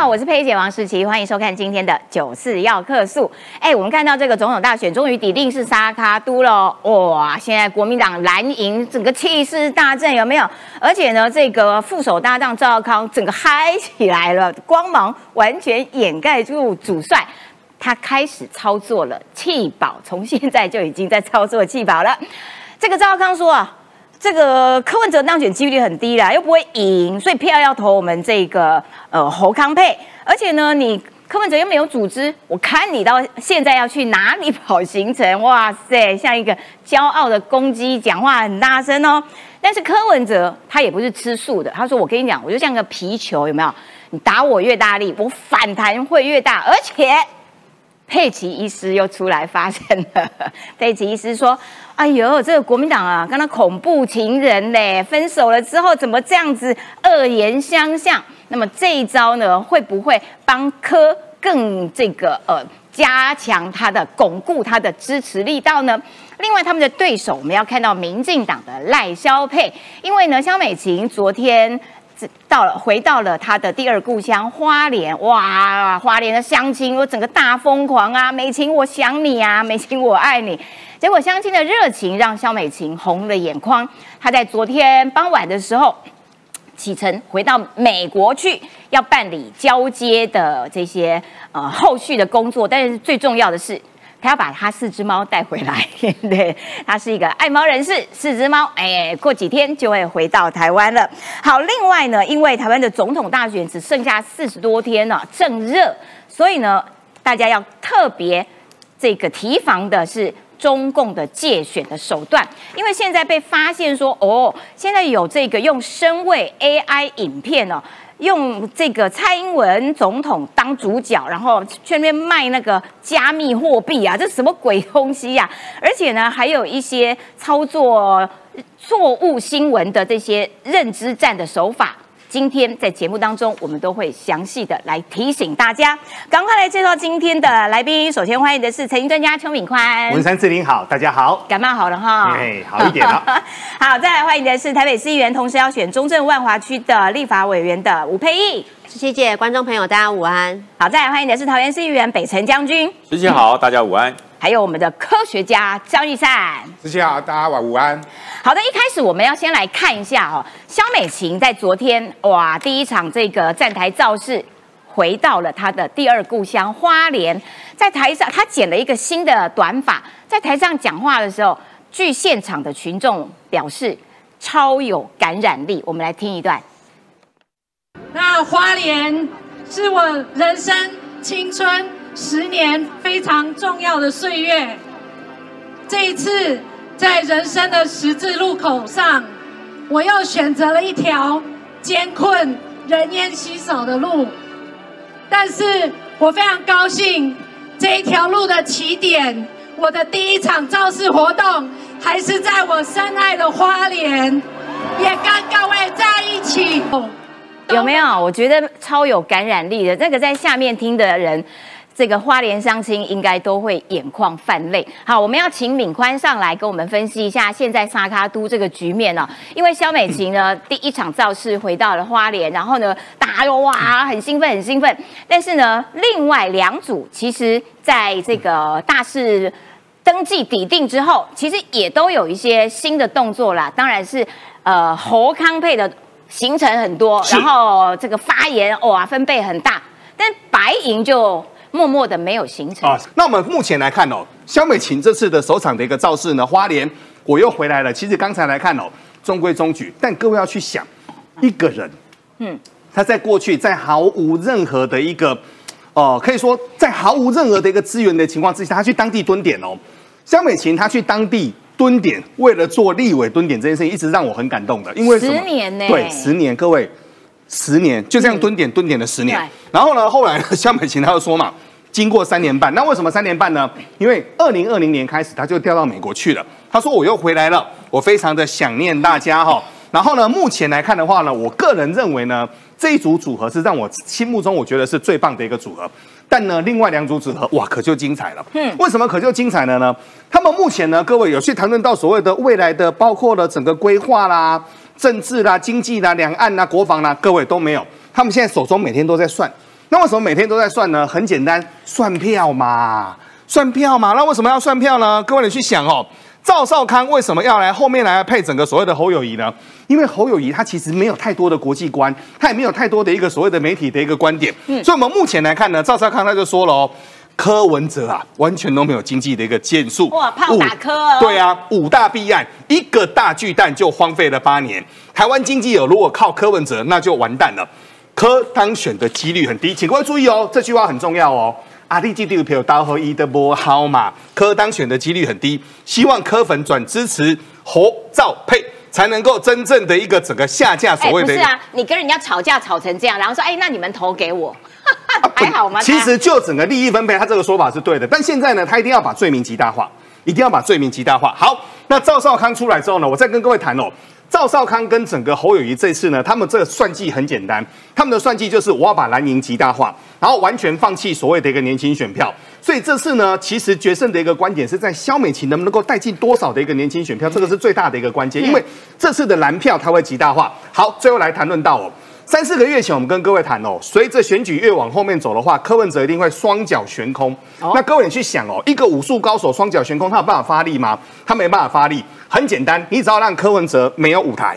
好，我是佩姐王世琪，欢迎收看今天的九四要客诉。哎，我们看到这个总统大选终于抵定是沙卡都了，哇！现在国民党蓝营整个气势大振，有没有？而且呢，这个副手搭档赵少康整个嗨起来了，光芒完全掩盖住主帅，他开始操作了气保，从现在就已经在操作气保了。这个赵少康说啊。这个柯文哲当选几率很低啦，又不会赢，所以票要投我们这个呃侯康配。而且呢，你柯文哲又没有组织，我看你到现在要去哪里跑行程？哇塞，像一个骄傲的公鸡，讲话很大声哦。但是柯文哲他也不是吃素的，他说我跟你讲，我就像个皮球，有没有？你打我越大力，我反弹会越大，而且。佩奇医师又出来发现了。佩奇医师说：“哎呦，这个国民党啊，跟他恐怖情人嘞，分手了之后怎么这样子恶言相向？那么这一招呢，会不会帮柯更这个呃加强他的巩固他的支持力道呢？另外，他们的对手我们要看到民进党的赖萧佩，因为呢，萧美琴昨天。”到了，回到了他的第二故乡花莲，哇，花莲的乡亲我整个大疯狂啊！美琴，我想你啊，美琴，我爱你。结果乡亲的热情让肖美琴红了眼眶。她在昨天傍晚的时候启程回到美国去，要办理交接的这些呃后续的工作。但是最重要的是。他要把他四只猫带回来，对，他是一个爱猫人士。四只猫，哎，过几天就会回到台湾了。好，另外呢，因为台湾的总统大选只剩下四十多天了，正热，所以呢，大家要特别这个提防的是中共的借选的手段，因为现在被发现说，哦，现在有这个用声位 AI 影片哦。用这个蔡英文总统当主角，然后去那边卖那个加密货币啊，这什么鬼东西呀？而且呢，还有一些操作错误新闻的这些认知战的手法。今天在节目当中，我们都会详细的来提醒大家。赶快来介绍今天的来宾。首先欢迎的是财经专家邱敏宽。文山志玲好，大家好。感冒好了哈？哎，好一点了。好，再来欢迎的是台北市议员，同时要选中正万华区的立法委员的吴佩义。谢谢观众朋友，大家午安。好，再来欢迎的是桃园市议员北辰将军。十七好，大家午安。还有我们的科学家张玉善，十七好，大家晚午安。好的，一开始我们要先来看一下哦，肖美琴在昨天哇第一场这个站台造势，回到了她的第二故乡花莲，在台上她剪了一个新的短发，在台上讲话的时候，据现场的群众表示超有感染力，我们来听一段。那花莲是我人生青春。十年非常重要的岁月，这一次在人生的十字路口上，我又选择了一条艰困、人烟稀少的路。但是我非常高兴，这一条路的起点，我的第一场造势活动，还是在我深爱的花莲，也跟各位在一起。有没有？我觉得超有感染力的。那个在下面听的人。这个花莲相亲应该都会眼眶泛泪。好，我们要请敏宽上来跟我们分析一下现在沙卡都这个局面哦。因为肖美琴呢第一场造势回到了花莲，然后呢大家哇很兴奋很兴奋。但是呢另外两组其实在这个大势登记抵定之后，其实也都有一些新的动作啦。当然是呃侯康配的行程很多，然后这个发言哇分贝很大，但白银就。默默的没有形成啊。那我们目前来看哦，肖美琴这次的首场的一个造势呢，花莲我又回来了。其实刚才来看哦，中规中矩。但各位要去想，一个人，嗯，他在过去在毫无任何的一个，哦，可以说在毫无任何的一个资源的情况之下，他去当地蹲点哦。肖美琴他去当地蹲点，为了做立委蹲点这件事情，一直让我很感动的。因为十年呢？对，十年，各位。十年就这样蹲点蹲点了十年，然后呢，后来肖美琴她又说嘛，经过三年半，那为什么三年半呢？因为二零二零年开始，她就调到美国去了。她说我又回来了，我非常的想念大家哈。然后呢，目前来看的话呢，我个人认为呢，这一组组合是让我心目中我觉得是最棒的一个组合。但呢，另外两组组合哇，可就精彩了。嗯，为什么可就精彩了呢？他们目前呢，各位有去谈论到所谓的未来的，包括了整个规划啦。政治啦、经济啦、两岸啦、国防啦，各位都没有。他们现在手中每天都在算，那为什么每天都在算呢？很简单，算票嘛，算票嘛。那为什么要算票呢？各位你去想哦，赵少康为什么要来后面来配整个所谓的侯友谊呢？因为侯友谊他其实没有太多的国际观，他也没有太多的一个所谓的媒体的一个观点。嗯，所以我们目前来看呢，赵少康他就说了哦。柯文哲啊，完全都没有经济的一个建树。哇，炮打柯哦。对啊，五大弊案，一个大巨蛋就荒废了八年。台湾经济有如果靠柯文哲，那就完蛋了。柯当选的几率很低，请各位注意哦，这句话很重要哦。阿弟记得票刀和一的波好嘛？柯当选的几率很低，希望柯粉转支持侯兆配，才能够真正的一个整个下架所谓的。不是啊，你跟人家吵架吵成这样，然后说哎，那你们投给我。还好吗？其实就整个利益分配，他这个说法是对的。但现在呢，他一定要把罪名极大化，一定要把罪名极大化。好，那赵少康出来之后呢，我再跟各位谈哦。赵少康跟整个侯友谊这次呢，他们这个算计很简单，他们的算计就是我要把蓝营极大化，然后完全放弃所谓的一个年轻选票。所以这次呢，其实决胜的一个观点是在肖美琴能不能够带进多少的一个年轻选票，这个是最大的一个关键。因为这次的蓝票它会极大化。好，最后来谈论到哦。三四个月前，我们跟各位谈哦，随着选举越往后面走的话，柯文哲一定会双脚悬空。那各位你去想哦，一个武术高手双脚悬空，他有办法发力吗？他没办法发力。很简单，你只要让柯文哲没有舞台、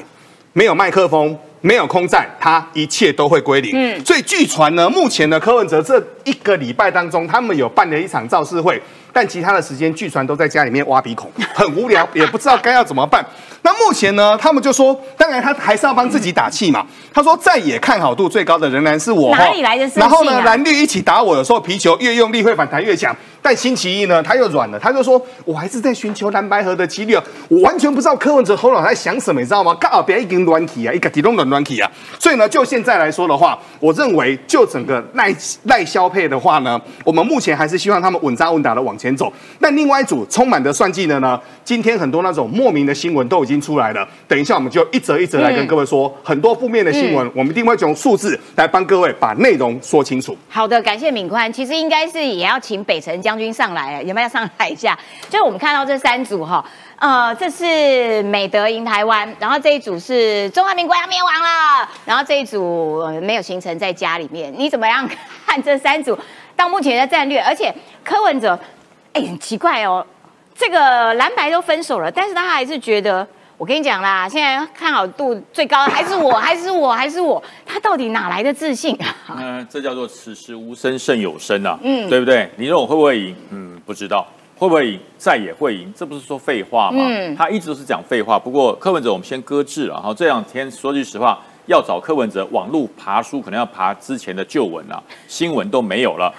没有麦克风、没有空战，他一切都会归零。嗯，所以据传呢，目前呢，柯文哲这一个礼拜当中，他们有办了一场造势会，但其他的时间据传都在家里面挖鼻孔，很无聊，也不知道该要怎么办。那目前呢，他们就说，当然他还是要帮自己打气嘛。他说，再也看好度最高的仍然是我。哪里来的然后呢，蓝绿一起打我的时候，皮球越用力会反弹越强。但星期一呢，他又软了，他就说：“我还是在寻求蓝白河的几率啊，我完全不知道柯文哲头脑在想什么，你知道吗？刚好别一根软体啊，一个底动的软体啊。所以呢，就现在来说的话，我认为就整个耐耐消配的话呢，我们目前还是希望他们稳扎稳打的往前走。但另外一组充满的算计的呢，今天很多那种莫名的新闻都已经出来了。等一下我们就一则一则来跟各位说，很多负面的新闻，我们一定会用数字来帮各位把内容说清楚。好的，感谢敏宽。其实应该是也要请北辰将军上来，有没有上来一下？就是我们看到这三组哈，呃，这是美德赢台湾，然后这一组是中华民国要灭亡了，然后这一组没有形成在家里面。你怎么样看这三组到目前的战略？而且柯文哲，哎，很奇怪哦，这个蓝白都分手了，但是他还是觉得。我跟你讲啦，现在看好度最高的还是我，还是我，还是我。他到底哪来的自信啊？嗯，这叫做此时无声胜有声啊，嗯，对不对？你说我会不会赢？嗯，不知道会不会赢，再也会赢，这不是说废话吗？嗯，他一直都是讲废话。不过柯文哲，我们先搁置了。哈，这两天说句实话，要找柯文哲，网路爬书可能要爬之前的旧闻啊，新闻都没有了。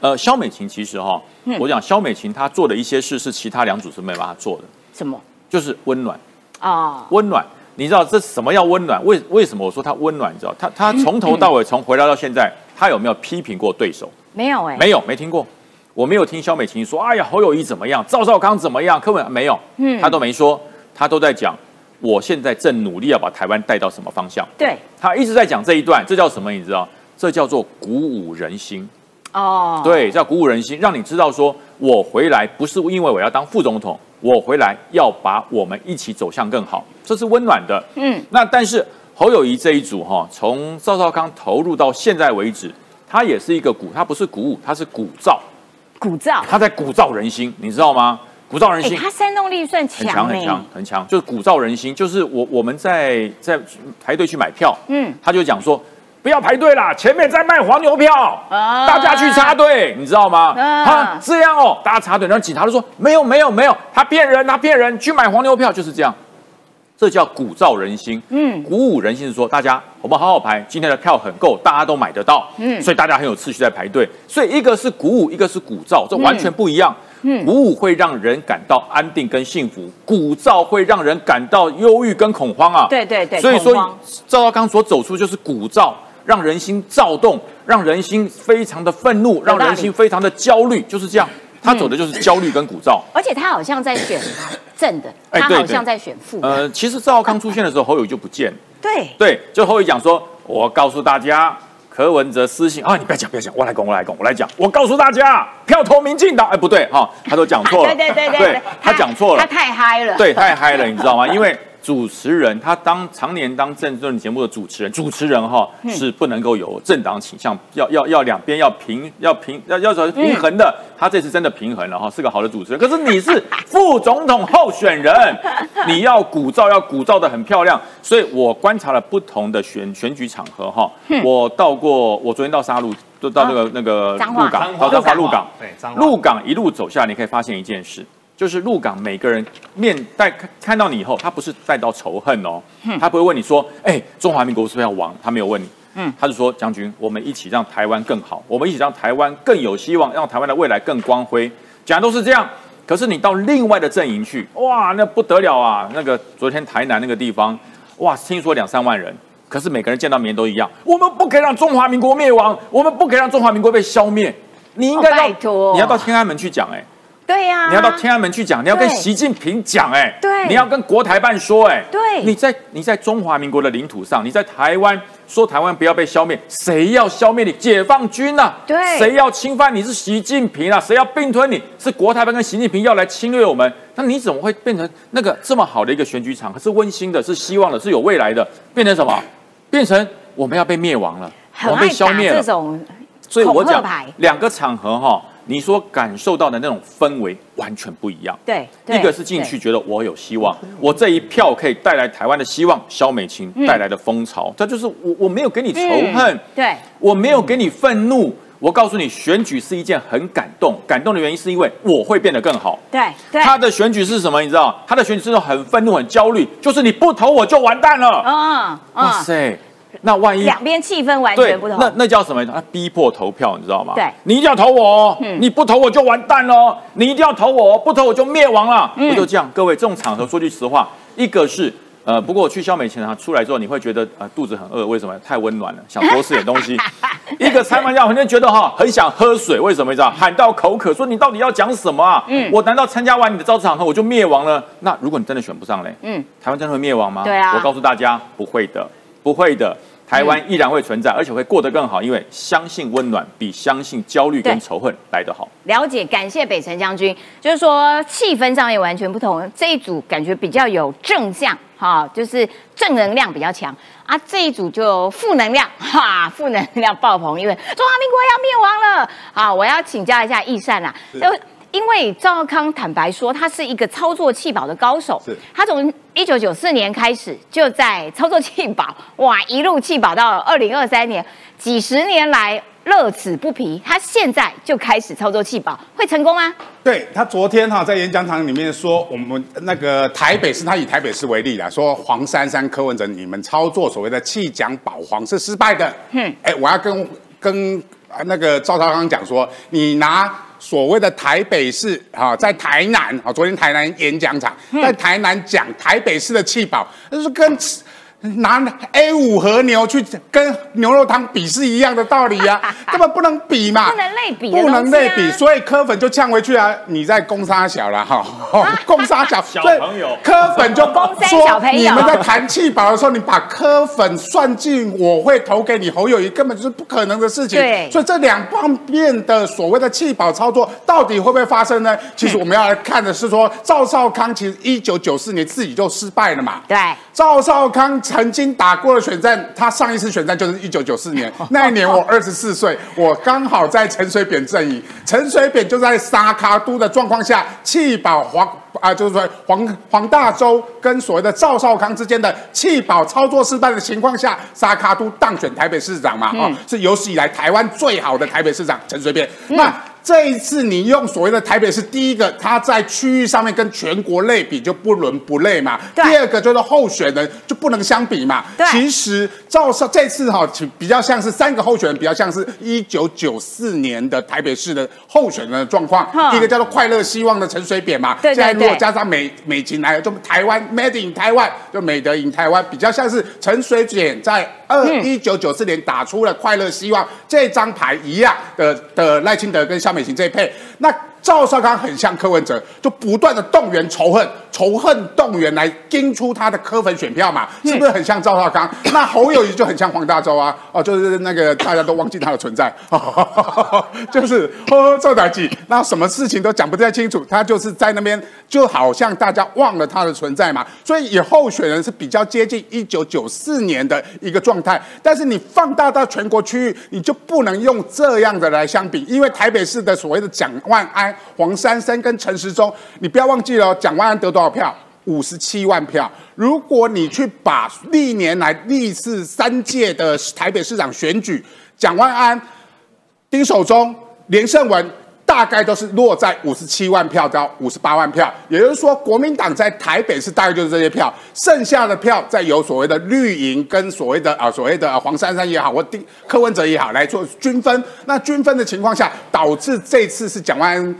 呃，肖美琴其实哈，我讲肖美琴她做的一些事是其他两组是没办法做的。什么？就是温暖。啊，温暖，你知道这什么叫温暖？为为什么我说他温暖？你知道他他从头到尾从回来到现在，他有没有批评过对手？没有哎，没有，没听过。我没有听肖美琴说，哎呀，侯友谊怎么样？赵少康怎么样？根本没有，嗯，他都没说，他都在讲，我现在正努力要把台湾带到什么方向？对，他一直在讲这一段，这叫什么？你知道？这叫做鼓舞人心。哦，对，叫鼓舞人心，让你知道说我回来不是因为我要当副总统。我回来要把我们一起走向更好，这是温暖的。嗯，那但是侯友谊这一组哈，从赵少康投入到现在为止，他也是一个鼓，他不是鼓舞，他是鼓噪，鼓噪，他在鼓噪人心，你知道吗？鼓噪人心，他煽动力算强，很强很强很强，就是鼓噪人心，就是我我们在在排队去买票，嗯，他就讲说。不要排队啦，前面在卖黄牛票，啊。大家去插队，你知道吗？啊，这样哦，大家插队，然后警察就说没有没有没有，他骗人，他骗人，去买黄牛票就是这样，这叫鼓噪人心，嗯，鼓舞人心是说大家我们好好排，今天的票很够，大家都买得到，嗯，所以大家很有秩序在排队，所以一个是鼓舞，一个是鼓噪，这完全不一样。鼓舞会让人感到安定跟幸福，鼓噪会让人感到忧郁跟恐慌啊。对对对，所以说赵少康所走出就是鼓噪。让人心躁动，让人心非常的愤怒，让人心非常的焦虑，就是这样。他走的就是焦虑跟鼓噪。而且他好像在选正的，他好像在选负。呃，其实赵康出现的时候，侯友就不见。对对，就侯友讲说：“我告诉大家，柯文哲私信啊，你不要讲，不要讲，我来讲，我来讲，我来讲。我告诉大家，票投民进党。哎，不对哈，他都讲错了。对对对对，他讲错了，他太嗨了。对，太嗨了，你知道吗？因为主持人他当常年当政论节目的主持人，主持人哈是不能够有政党倾向，要要要两边要平要平要要找平衡的。他这次真的平衡了哈，是个好的主持人。可是你是副总统候选人，你要鼓噪要鼓噪的很漂亮。所以我观察了不同的选选举场合哈，我到过，我昨天到沙鹿，就到那个那个鹿港，到彰化鹿港，对，鹿港一路走下，你可以发现一件事。就是入港每个人面带看看到你以后，他不是带到仇恨哦，他不会问你说，哎，中华民国是不是要亡？他没有问你，嗯，他是说将军，我们一起让台湾更好，我们一起让台湾更有希望，让台湾的未来更光辉，讲都是这样。可是你到另外的阵营去，哇，那不得了啊！那个昨天台南那个地方，哇，听说两三万人，可是每个人见到面都一样，我们不可以让中华民国灭亡，我们不可以让中华民国被消灭。你应该要，你要到天安门去讲，哎。对呀，你要到天安门去讲，你要跟习近平讲，哎，对，你要跟国台办说，哎，对，你在你在中华民国的领土上，你在台湾说台湾不要被消灭，谁要消灭你？解放军呐，对，谁要侵犯你是习近平啊？谁要并吞你是国台办跟习近平要来侵略我们？那你怎么会变成那个这么好的一个选举场？是温馨的，是希望的，是有未来的，变成什么？变成我们要被灭亡了，我们被消灭了。所以我讲两个场合哈。你所感受到的那种氛围完全不一样。对，一个是进去觉得我有希望，我这一票可以带来台湾的希望，萧美琴带来的风潮，这就是我我没有给你仇恨，对，我没有给你愤怒。我告诉你，选举是一件很感动，感动的原因是因为我会变得更好。对，他的选举是什么？你知道，他的选举是很愤怒、很焦虑，就是你不投我就完蛋了。嗯，哇塞！那万一两边气氛完全不同，那那叫什么？他逼迫投票，你知道吗？对，你一定要投我，你不投我就完蛋喽。你一定要投我，不投我就灭亡了。不就这样？各位，这种场合说句实话，一个是呃，不过我去消美前啊，出来之后你会觉得呃肚子很饿，为什么？太温暖了，想多吃点东西。一个开玩笑，很多人觉得哈很想喝水，为什么？你知道？喊到口渴，说你到底要讲什么啊？嗯，我难道参加完你的招致场合我就灭亡了？那如果你真的选不上嘞，嗯，台湾真的会灭亡吗？对啊，我告诉大家，不会的，不会的。台湾依然会存在，而且会过得更好，因为相信温暖比相信焦虑跟仇恨来得好。了解，感谢北辰将军，就是说气氛上也完全不同。这一组感觉比较有正向，哈，就是正能量比较强啊。这一组就负能量，哈，负能量爆棚，因为中华民国要灭亡了。好，我要请教一下易善啊，就。因为赵康坦白说，他是一个操作气保的高手。是，他从一九九四年开始就在操作气保，哇，一路气保到二零二三年，几十年来乐此不疲。他现在就开始操作气保，会成功吗？对他昨天哈在演讲场里面说，我们那个台北市，他以台北市为例啦，说黄珊珊、柯文哲你们操作所谓的气奖保黄是失败的。嗯，哎，我要跟跟那个赵超康讲说，你拿。所谓的台北市啊，在台南啊，昨天台南演讲场在台南讲台北市的气保，就是跟。拿 A 五和牛去跟牛肉汤比是一样的道理呀，根本不能比嘛，不能类比，不能类比，所以柯粉就呛回去啊！你在攻杀小了哈，攻杀小小朋友，柯粉就说你们在谈气保的时候，你把柯粉算进，我会投给你侯友谊，根本就是不可能的事情。对，所以这两方面的所谓的气保操作，到底会不会发生呢？其实我们要来看的是说，赵少康其实一九九四年自己就失败了嘛。对，赵少康。曾经打过的选战，他上一次选战就是一九九四年，那一年我二十四岁，我刚好在陈水扁阵营，陈水扁就在沙卡都的状况下弃保黄啊，就是说黄黄大洲跟所谓的赵少康之间的弃保操作失败的情况下，沙卡都当选台北市长嘛，哦，是有史以来台湾最好的台北市长陈水扁，那。这一次你用所谓的台北市第一个，它在区域上面跟全国类比就不伦不类嘛。第二个就是候选人就不能相比嘛。其实赵少这次哈，比较像是三个候选人，比较像是一九九四年的台北市的候选人的状况。一个叫做快乐希望的陈水扁嘛。对现在如果加上美美琴来，就台湾 Made in 台湾，就美德赢台湾，比较像是陈水扁在二一九九四年打出了快乐希望这张牌一样的的赖清德跟萧美琴这一配，那赵少康很像柯文哲，就不断的动员仇恨，仇恨动员来盯出他的柯粉选票嘛，是不是很像赵少康？那侯友谊就很像黄大洲啊，哦，就是那个大家都忘记他的存在，就是呵呵赵大吉，那什么事情都讲不太清楚，他就是在那边，就好像大家忘了他的存在嘛，所以以候选人是比较接近一九九四年的一个状态，但是你放大到全国区域，你就不能用这样的来相比，因为台北市的所谓的蒋万黄珊珊跟陈时中，你不要忘记了，蒋万安得多少票？五十七万票。如果你去把历年来历次三届的台北市长选举，蒋万安、丁守中、连胜文。大概都是落在五十七万票到五十八万票，也就是说，国民党在台北市大概就是这些票，剩下的票再由所谓的绿营跟所谓的啊所谓的黄珊珊也好，或丁柯文哲也好来做均分。那均分的情况下，导致这次是蒋万安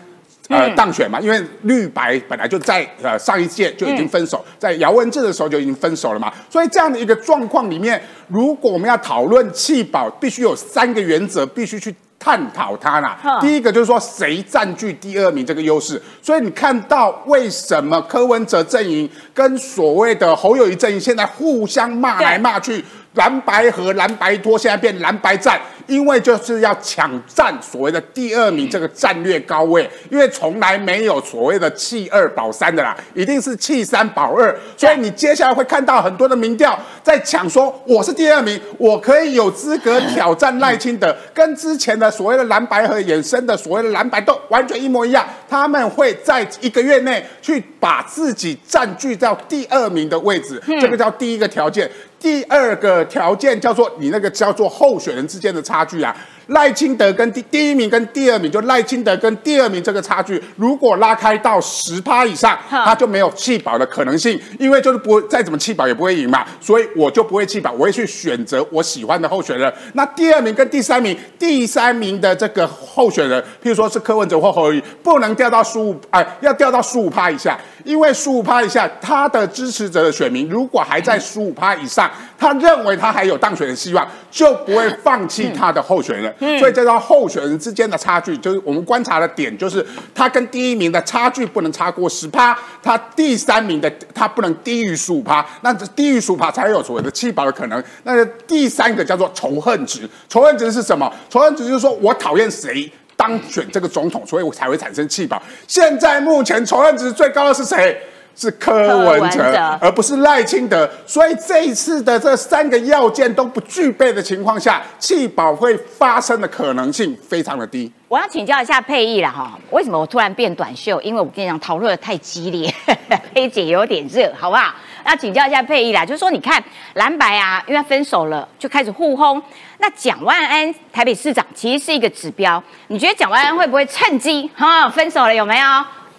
呃当选嘛？因为绿白本来就在呃上一届就已经分手，在姚文智的时候就已经分手了嘛。所以这样的一个状况里面，如果我们要讨论弃保，必须有三个原则，必须去。探讨它啦。第一个就是说谁占据第二名这个优势，所以你看到为什么柯文哲阵营跟所谓的侯友谊阵营现在互相骂来骂去，蓝白和蓝白拖现在变蓝白战。因为就是要抢占所谓的第二名这个战略高位，因为从来没有所谓的弃二保三的啦，一定是弃三保二，所以你接下来会看到很多的民调在抢说我是第二名，我可以有资格挑战赖清德，跟之前的所谓的蓝白和衍生的所谓的蓝白斗完全一模一样，他们会在一个月内去把自己占据到第二名的位置，这个叫第一个条件。第二个条件叫做你那个叫做候选人之间的差距啊。赖清德跟第第一名跟第二名，就赖清德跟第二名这个差距，如果拉开到十趴以上，他就没有弃保的可能性，因为就是不再怎么弃保也不会赢嘛，所以我就不会弃保，我会去选择我喜欢的候选人。那第二名跟第三名，第三名的这个候选人，譬如说是柯文哲或侯友宜，不能掉到十五，哎，要掉到十五趴以下，因为十五趴以下，他的支持者的选民如果还在十五趴以上，他认为他还有当选的希望，就不会放弃他的候选人。所以这叫候选人之间的差距，就是我们观察的点，就是他跟第一名的差距不能超过十趴，他第三名的他不能低于十五趴，那低于十五趴才有所谓的弃保的可能。那第三个叫做仇恨值，仇恨值是什么？仇恨值就是说我讨厌谁当选这个总统，所以我才会产生弃保。现在目前仇恨值最高的是谁？是柯文哲，而不是赖清德，所以这一次的这三个要件都不具备的情况下，弃保会发生的可能性非常的低。我要请教一下佩义了哈，为什么我突然变短袖？因为我跟你讲，讨论的太激烈，佩姐有点热，好不好？要请教一下佩义啦，就是说，你看蓝白啊，因为分手了，就开始互轰。那蒋万安台北市长其实是一个指标，你觉得蒋万安会不会趁机哈分手了？有没有？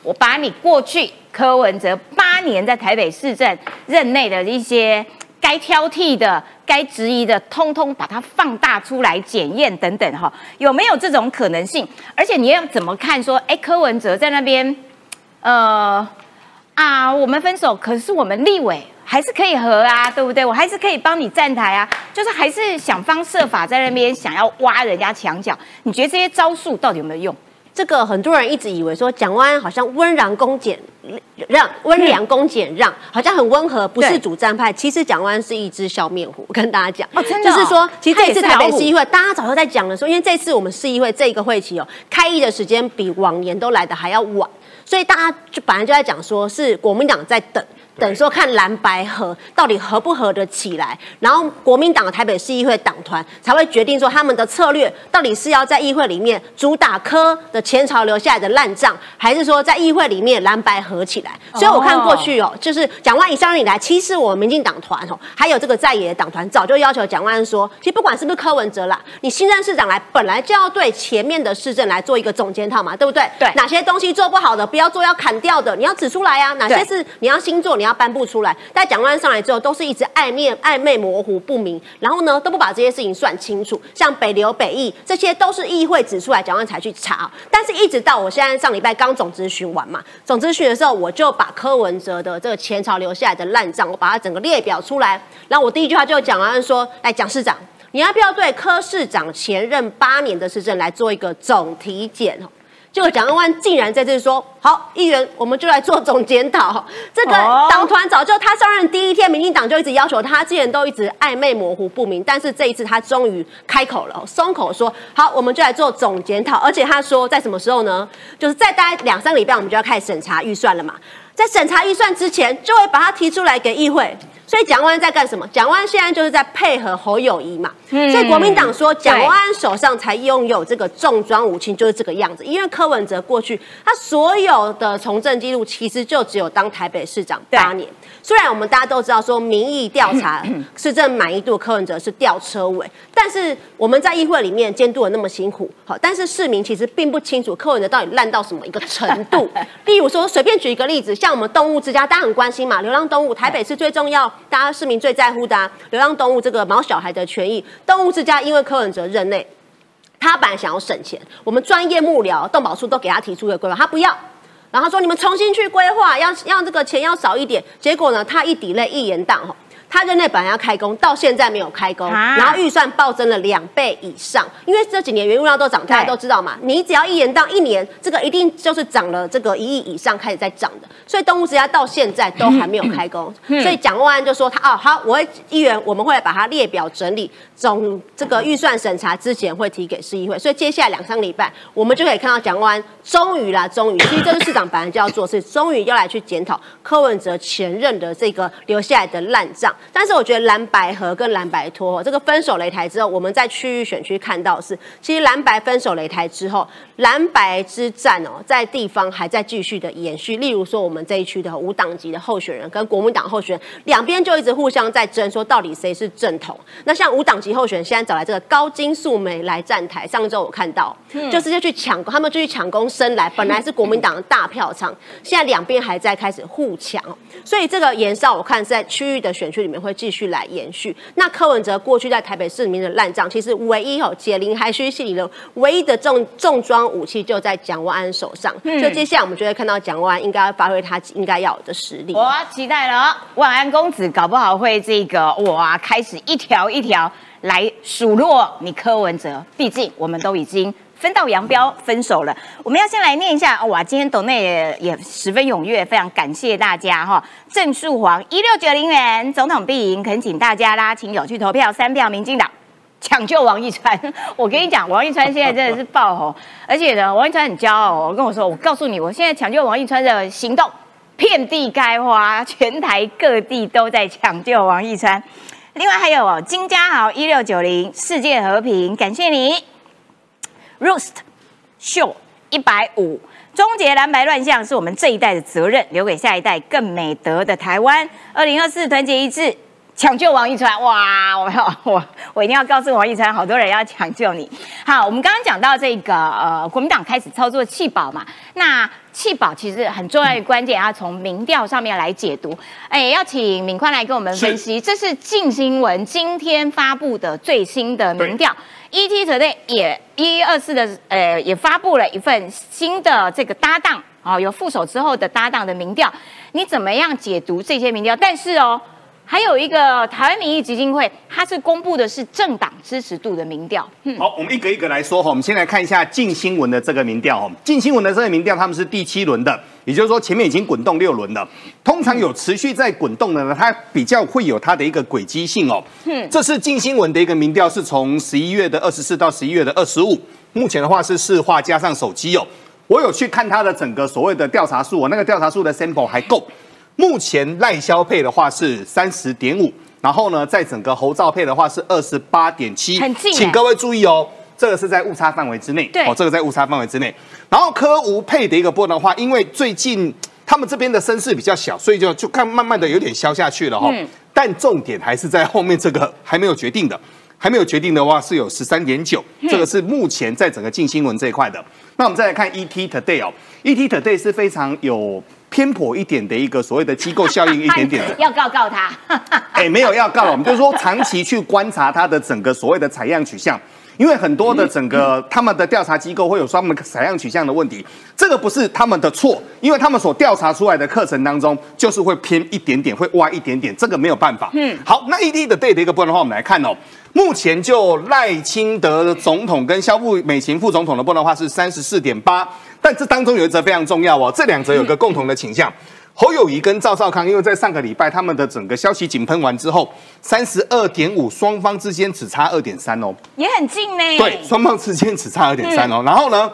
我把你过去柯文哲八年在台北市政任内的一些该挑剔的、该质疑的，通通把它放大出来检验等等哈，有没有这种可能性？而且你要怎么看？说哎，柯文哲在那边，呃啊，我们分手，可是我们立委还是可以和啊，对不对？我还是可以帮你站台啊，就是还是想方设法在那边想要挖人家墙角。你觉得这些招数到底有没有用？这个很多人一直以为说蒋万安好像温良恭俭让，温良恭俭让，好像很温和，不是主战派。其实蒋万安是一只笑面虎，我跟大家讲，哦，真的，就是说，其实这次台北市议会，大家早就在讲了，说因为这次我们市议会这个会期哦，开议的时间比往年都来的还要晚，所以大家就本来就在讲说是国民党在等。等说看蓝白合到底合不合得起来，然后国民党的台北市议会党团才会决定说他们的策略到底是要在议会里面主打科的前朝留下来的烂账，还是说在议会里面蓝白合起来？所以我看过去哦，就是蒋万以上任以来，其实我们民进党团哦，还有这个在野的党团早就要求蒋万安说，其实不管是不是柯文哲啦，你新任市长来本来就要对前面的市政来做一个总检讨嘛，对不对？对，哪些东西做不好的，不要做要砍掉的，你要指出来啊，哪些是你要新做，你要颁布出来，但蒋万上来之后，都是一直暧昧、暧昧、模糊不明，然后呢，都不把这些事情算清楚。像北流、北议，这些都是议会指出来，蒋万才去查。但是，一直到我现在上礼拜刚总咨询完嘛，总咨询的时候，我就把柯文哲的这个前朝留下来的烂账，我把它整个列表出来。然后我第一句话就蒋万安说：“来，蒋市长，你要不要对柯市长前任八年的市政来做一个总体检？”结果蒋万安竟然在这说：“好，议员，我们就来做总检讨。”这个党团早就他上任第一天，民进党就一直要求他，之前都一直暧昧模糊不明，但是这一次他终于开口了，松口说：“好，我们就来做总检讨。”而且他说在什么时候呢？就是再待两三个礼拜，我们就要开始审查预算了嘛。在审查预算之前，就会把它提出来给议会。所以蒋万安在干什么？蒋万安现在就是在配合侯友谊嘛。所以国民党说蒋万安手上才拥有这个重装武器，就是这个样子。因为柯文哲过去他所有的从政记录，其实就只有当台北市长八年。虽然我们大家都知道说民意调查市政满意度柯文哲是吊车尾，但是我们在议会里面监督的那么辛苦，好，但是市民其实并不清楚柯文哲到底烂到什么一个程度。例如说，随便举一个例子，像我们动物之家，大家很关心嘛，流浪动物，台北是最重要，大家市民最在乎的流浪动物这个毛小孩的权益。动物之家因为柯文哲任内，他本来想要省钱，我们专业幕僚动保处都给他提出一个规划，他不要。然后说你们重新去规划，要要这个钱要少一点。结果呢，他一抵赖一言档，吼。他任内本来要开工，到现在没有开工，然后预算暴增了两倍以上。因为这几年原物料都涨，大家都知道嘛。你只要一延到一年，这个一定就是涨了这个一亿以上开始在涨的。所以动物之家到现在都还没有开工。所以蒋万安就说他哦好，我会议员我们会把它列表整理，总这个预算审查之前会提给市议会。所以接下来两三个礼拜，我们就可以看到蒋万安终于啦，终于，其实这个市长本来就要做事，终于要来去检讨柯文哲前任的这个留下来的烂账。但是我觉得蓝白河跟蓝白拖这个分手擂台之后，我们在区域选区看到是，其实蓝白分手擂台之后，蓝白之战哦，在地方还在继续的延续。例如说，我们这一区的无党籍的候选人跟国民党候选人两边就一直互相在争，说到底谁是正统。那像无党籍候选人现在找来这个高金素梅来站台，上周我看到就直接去抢，他们就去抢攻生来，本来是国民党的大票仓，现在两边还在开始互抢，所以这个延烧我看是在区域的选区里面会继续来延续。那柯文哲过去在台北市里面的烂账，其实唯一哦解铃还须系铃人，唯一的重重装武器就在蒋万安手上。所以接下来我们就会看到蒋万安应该要发挥他应该要有的实力。我期待了，万安公子搞不好会这个哇，开始一条一条来数落你柯文哲。毕竟我们都已经。分道扬镳，分手了。我们要先来念一下哇，今天董内也也十分踊跃，非常感谢大家哈。郑树煌一六九零元，总统必赢，恳请大家拉亲友去投票，三票民进党抢救王一川。我跟你讲，王一川现在真的是爆红，而且呢，王一川很骄傲，我跟我说，我告诉你，我现在抢救王一川的行动遍地开花，全台各地都在抢救王一川。另外还有哦，金家豪一六九零，世界和平，感谢你。Roast 秀一百五，终结蓝白乱象是我们这一代的责任，留给下一代更美德的台湾。二零二四团结一致，抢救王一川！哇，我要我我一定要告诉王一川，好多人要抢救你。好，我们刚刚讲到这个呃，国民党开始操作弃保嘛，那弃保其实很重要的关键要从民调上面来解读。哎，要请敏宽来跟我们分析，这是近新闻今天发布的最新的民调。E.T. Today 也一一二四的呃也发布了一份新的这个搭档啊，有副手之后的搭档的民调，你怎么样解读这些民调？但是哦，还有一个台湾民意基金会，它是公布的是政党支持度的民调。好，我们一个一个来说哈，我们先来看一下近新闻的这个民调哈，近新闻的这个民调他们是第七轮的。也就是说，前面已经滚动六轮了。通常有持续在滚动的呢，它比较会有它的一个轨迹性哦。嗯，这是近新闻的一个民调，是从十一月的二十四到十一月的二十五。目前的话是市话加上手机哦。我有去看它的整个所谓的调查数，我那个调查数的 sample 还够。目前赖消配的话是三十点五，然后呢，在整个侯照配的话是二十八点七，很近。请各位注意哦。这个是在误差范围之内，对，哦，这个在误差范围之内。然后科无配的一个波的话，因为最近 他们这边的声势比较小，所以就就看慢慢的有点消下去了哈。但重点还是在后面这个还没有决定的，还没有决定的话是有十三点九，这个是目前在整个近新闻这一块的。那我们再来看 ET Today 哦，ET Today 是非常有偏颇一点的一个所谓的机构效应一点点的，要告告他。哎，没有要告了，我们就是说长期去观察他的整个所谓的采样取向。因为很多的整个他们的调查机构会有专门采样取向的问题，这个不是他们的错，因为他们所调查出来的课程当中就是会偏一点点，会歪一点点，这个没有办法。嗯，好，那 ED 的 day 的一个部分的话，我们来看哦，目前就赖清德总统跟肖富美琴副总统的部分的话是三十四点八，但这当中有一则非常重要哦，这两则有个共同的倾向。侯友谊跟赵少康，因为在上个礼拜他们的整个消息井喷完之后，三十二点五，双方之间只差二点三哦，也很近呢。对，双方之间只差二点三哦。然后呢，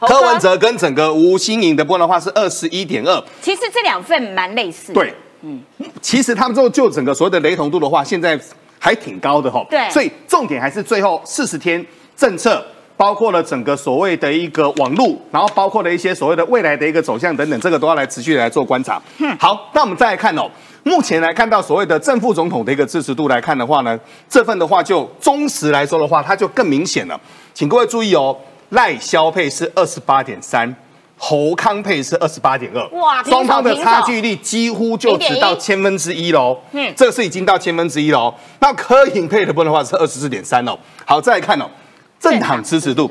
柯文哲跟整个吴新颖的波的话是二十一点二。其实这两份蛮类似。对，嗯，其实他们就就整个所谓的雷同度的话，现在还挺高的哈。对，所以重点还是最后四十天政策。包括了整个所谓的一个网路，然后包括了一些所谓的未来的一个走向等等，这个都要来持续来做观察。好，那我们再来看哦，目前来看到所谓的正副总统的一个支持度来看的话呢，这份的话就忠实来说的话，它就更明显了。请各位注意哦，赖萧配是二十八点三，侯康配是二十八点二，哇，双方的差距率几乎就只到千分之一喽。嗯，这个是已经到千分之一喽。那柯颖配的部分的话是二十四点三哦。好，再来看哦。政党支持度，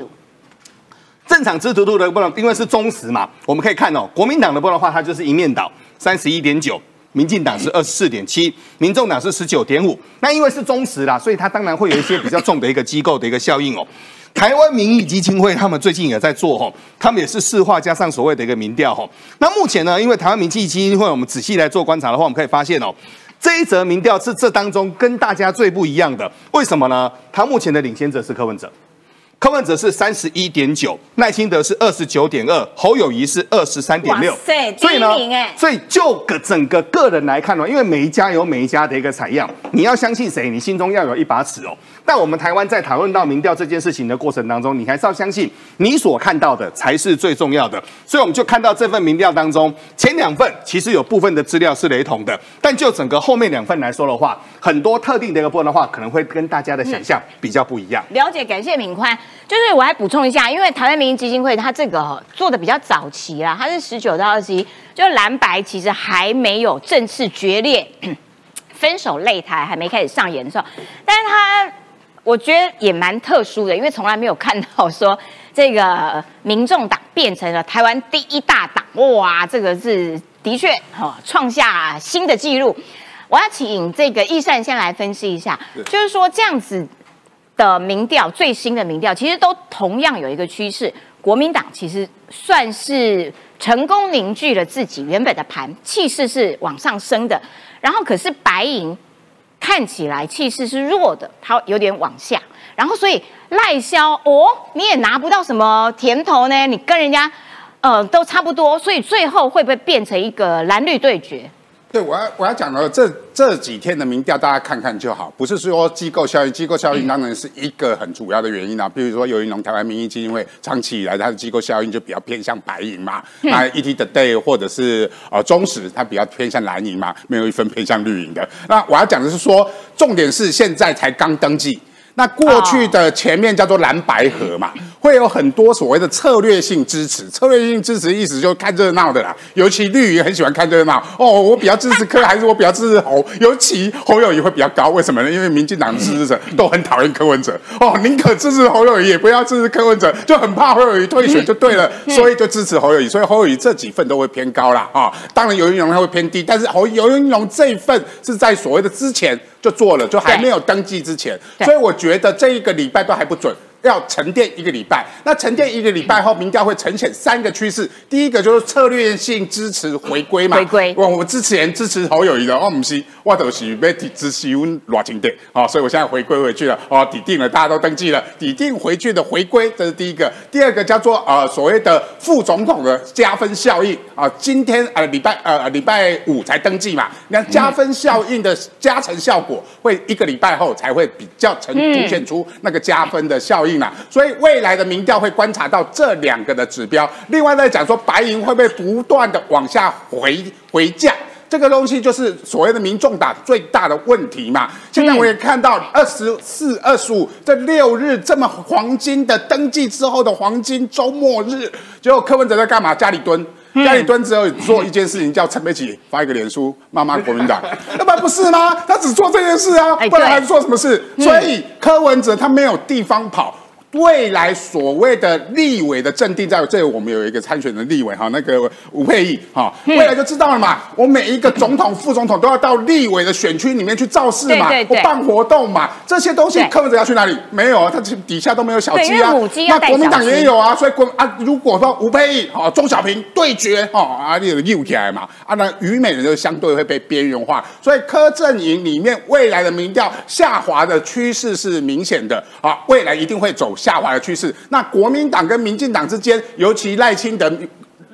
政党支持度的不能，因为是忠实嘛，我们可以看哦，国民党的不能话，它就是一面倒，三十一点九，民进党是二十四点七，民众党是十九点五。那因为是忠实啦，所以它当然会有一些比较重的一个机构的一个效应哦。台湾民意基金会他们最近也在做哈，他们也是市话加上所谓的一个民调哈。那目前呢，因为台湾民意基金会，我们仔细来做观察的话，我们可以发现哦，这一则民调是这当中跟大家最不一样的。为什么呢？它目前的领先者是柯文哲。柯文哲是三十一点九，赖清德是二十九点二，侯友谊是二十三点六。所以呢，所以就个整个个人来看呢，因为每一家有每一家的一个采样，你要相信谁，你心中要有一把尺哦。但我们台湾在讨论到民调这件事情的过程当中，你还是要相信你所看到的才是最重要的。所以我们就看到这份民调当中，前两份其实有部分的资料是雷同的，但就整个后面两份来说的话，很多特定的一个部分的话，可能会跟大家的想象比较不一样。了解，感谢敏宽。就是我还补充一下，因为台湾民营基金会它这个做的比较早期啦，它是十九到二十一，就蓝白其实还没有正式决裂，分手擂台还没开始上演的时候，但是它。我觉得也蛮特殊的，因为从来没有看到说这个民众党变成了台湾第一大党，哇，这个是的确哈创下新的纪录。我要请这个易善先来分析一下，就是说这样子的民调，最新的民调其实都同样有一个趋势，国民党其实算是成功凝聚了自己原本的盘，气势是往上升的，然后可是白银。看起来气势是弱的，它有点往下，然后所以赖萧哦，你也拿不到什么甜头呢，你跟人家呃都差不多，所以最后会不会变成一个蓝绿对决？对，我要我要讲的这这几天的民调，大家看看就好，不是说机构效应，机构效应当然是一个很主要的原因啊。比如说尤云龙台湾民意基金会长期以来它的机构效应就比较偏向白银嘛，那 ET the Day 或者是呃中实，它比较偏向蓝银嘛，没有一分偏向绿银的。那我要讲的是说，重点是现在才刚登记。那过去的前面叫做蓝白河嘛，会有很多所谓的策略性支持。策略性支持意思就是看热闹的啦，尤其绿营很喜欢看热闹。哦，我比较支持柯，还是我比较支持侯？尤其侯友谊会比较高，为什么呢？因为民进党的支持者 都很讨厌柯文哲。哦，宁可支持侯友谊，也不要支持柯文哲，就很怕侯友谊退选就对了，所以就支持侯友谊。所以侯友谊这几份都会偏高啦。啊。当然尤云龙他会偏低，但是侯尤云龙这一份是在所谓的之前。就做了，就还没有登记之前，所以我觉得这一个礼拜都还不准。要沉淀一个礼拜，那沉淀一个礼拜后，民调会呈现三个趋势。第一个就是策略性支持回归嘛，回归。我我支持人支持侯友谊的，哦，不是，我都是要支持温热情点，哦，所以我现在回归回去了，哦，抵定了，大家都登记了，抵定回去的回归，这是第一个。第二个叫做呃所谓的副总统的加分效应。啊，今天呃礼拜呃礼拜五才登记嘛，那加分效应的加成效果会一个礼拜后才会比较呈凸显出那个加分的效应。所以未来的民调会观察到这两个的指标。另外在讲说，白银会不会不断的往下回回降？这个东西就是所谓的民众党最大的问题嘛。现在我也看到二十四、二十五这六日这么黄金的登记之后的黄金周末日，结果柯文哲在干嘛？家里蹲，家里蹲只有做一件事情，叫陈佩琪发一个脸书骂骂国民党，那不然不是吗？他只做这件事啊，不然还做什么事？所以柯文哲他没有地方跑。未来所谓的立委的阵地，在这我们有一个参选的立委哈，那个吴佩义哈，未来就知道了嘛。我每一个总统、副总统都要到立委的选区里面去造势嘛，我办活动嘛，这些东西柯文哲要去哪里？没有啊，他底下都没有小鸡啊。那国民党也有啊，所以国啊，如果说吴佩义哈、钟小平对决哈，啊，你有又起来嘛，啊，那虞美人就相对会被边缘化，所以柯阵营里面未来的民调下滑的趋势是明显的啊，未来一定会走。下滑的趋势，那国民党跟民进党之间，尤其赖清德。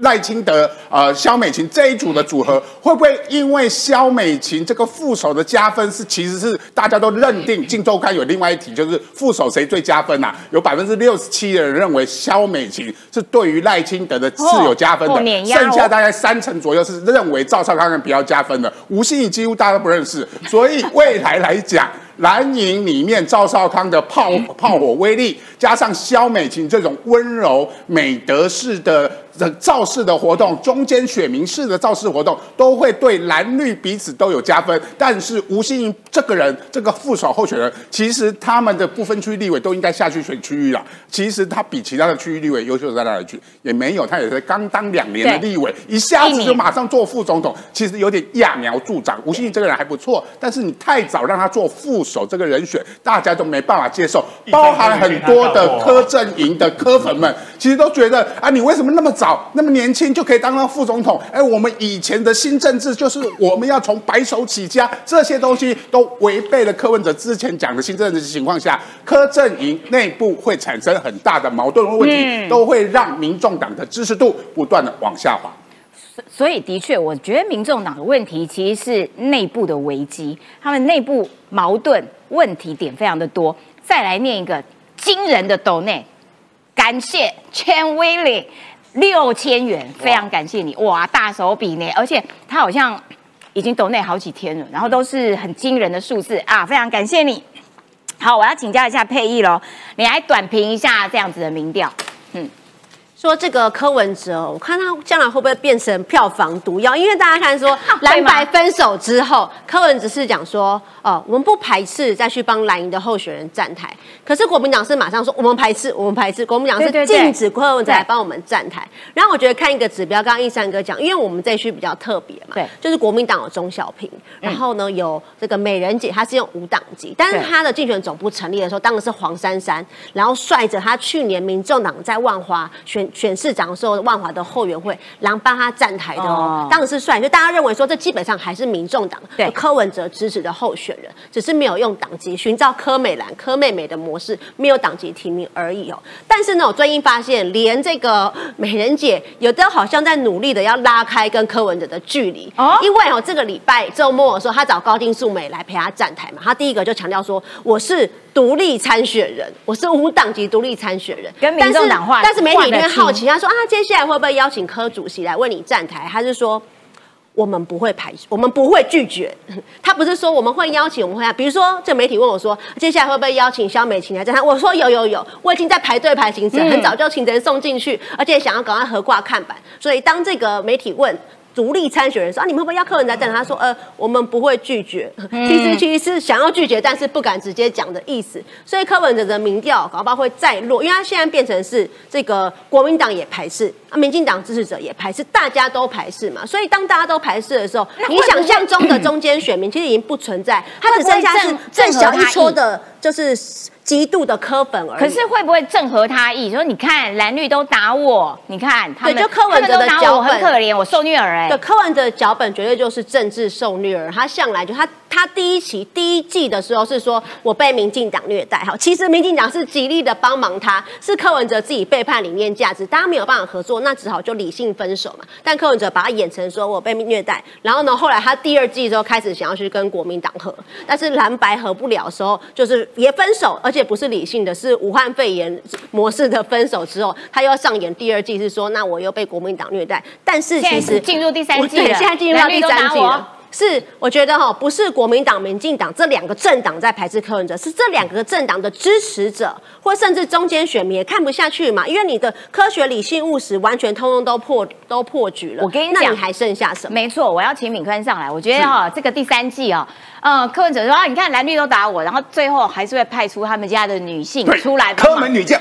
赖清德、呃，肖美琴这一组的组合，会不会因为肖美琴这个副手的加分是，其实是大家都认定，竞周刊有另外一题，就是副手谁最加分呐？有百分之六十七的人认为肖美琴是对于赖清德的是有加分的，剩下大概三成左右是认为赵少康比较加分的。吴欣颖几乎大家都不认识，所以未来来讲。蓝营里面赵少康的炮炮火威力，加上肖美琴这种温柔美德式的造势的活动，中间选民式的造势活动，都会对蓝绿彼此都有加分。但是吴欣盈这个人，这个副手候选人，其实他们的不分区立委都应该下去选区域了。其实他比其他的区域立委优秀在哪里去？也没有，他也是刚当两年的立委，一下子就马上做副总统，其实有点揠苗助长。吴欣盈这个人还不错，但是你太早让他做副。手这个人选，大家都没办法接受，包含很多的柯阵营的柯粉们，其实都觉得啊，你为什么那么早、那么年轻就可以当上副总统？哎，我们以前的新政治就是我们要从白手起家，这些东西都违背了柯文哲之前讲的新政治情况下，柯阵营内部会产生很大的矛盾和问题，都会让民众党的支持度不断的往下滑。所以，的确，我觉得民众党的问题其实是内部的危机，他们内部矛盾问题点非常的多。再来念一个惊人的斗内，感谢千威里六千元，非常感谢你，哇，大手笔呢！而且他好像已经抖内好几天了，然后都是很惊人的数字啊，非常感谢你。好，我要请教一下佩义喽，你来短评一下这样子的民调，嗯。说这个柯文哲，我看他将来会不会变成票房毒药？因为大家看说 蓝白分手之后，柯文哲是讲说，哦，我们不排斥再去帮蓝营的候选人站台。可是国民党是马上说，我们排斥，我们排斥。国民党是禁止柯文哲来帮我们站台。然后我觉得看一个指标，刚刚一山哥讲，因为我们这区比较特别嘛，对，就是国民党有钟小平，然后呢有这个美人姐，她是用五党籍，但是她的竞选总部成立的时候，当的是黄珊珊，然后率着她去年民众党在万华选。选市长的时候，万华的后援会然后帮他站台的哦，当时帅，就大家认为说这基本上还是民众党对柯文哲支持的候选人，只是没有用党籍寻找柯美兰、柯妹妹的模式，没有党籍提名而已哦。但是呢，我最近发现，连这个美人姐有的好像在努力的要拉开跟柯文哲的距离哦，因为哦这个礼拜周末的时候，他找高金素美来陪他站台嘛，他第一个就强调说我是。独立参选人，我是无党籍独立参选人，跟民众党换。但是媒体边好奇，他说啊，接下来会不会邀请柯主席来为你站台？他是说我们不会排，我们不会拒绝。他不是说我们会邀请，我们会啊。比如说，这媒体问我说，接下来会不会邀请肖美琴来站台？我说有有有，我已经在排队排行程，很早就请人送进去，而且想要赶快合挂看板。所以当这个媒体问。独立参选人说：“啊，你们会不会要客人来等？”他说：“呃，我们不会拒绝。其实其实是想要拒绝，但是不敢直接讲的意思。所以柯文哲的民调搞不好会再落，因为他现在变成是这个国民党也排斥，啊，民进党支持者也排斥，大家都排斥嘛。所以当大家都排斥的时候，你想象中的中间选民其实已经不存在，他只剩下是最小一撮的，就是。”极度的柯粉而已，可是会不会正合他意？说你看蓝绿都打我，你看他们，就柯文哲的脚本很可怜，我受虐儿哎。对，柯文哲的脚本绝对就是政治受虐儿，他向来就他。他第一期第一季的时候是说我被民进党虐待，哈，其实民进党是极力的帮忙他，是柯文哲自己背叛理念价值，大家没有办法合作，那只好就理性分手嘛。但柯文哲把他演成说我被虐待，然后呢，后来他第二季之后开始想要去跟国民党和，但是蓝白合不了的时候，就是也分手，而且不是理性的，是武汉肺炎模式的分手之后，他又要上演第二季，是说那我又被国民党虐待，但是其实进入第三季了，现在进入到第三季了。是我觉得哈，不是国民党、民进党这两个政党在排斥柯文哲，是这两个政党的支持者，或甚至中间选民也看不下去嘛，因为你的科学、理性、务实完全通通都破都破局了。我跟你讲，那你还剩下什么？没错，我要请敏坤上来。我觉得哈，这个第三季啊，呃，柯文哲说啊，你看蓝绿都打我，然后最后还是会派出他们家的女性出来，柯门女将，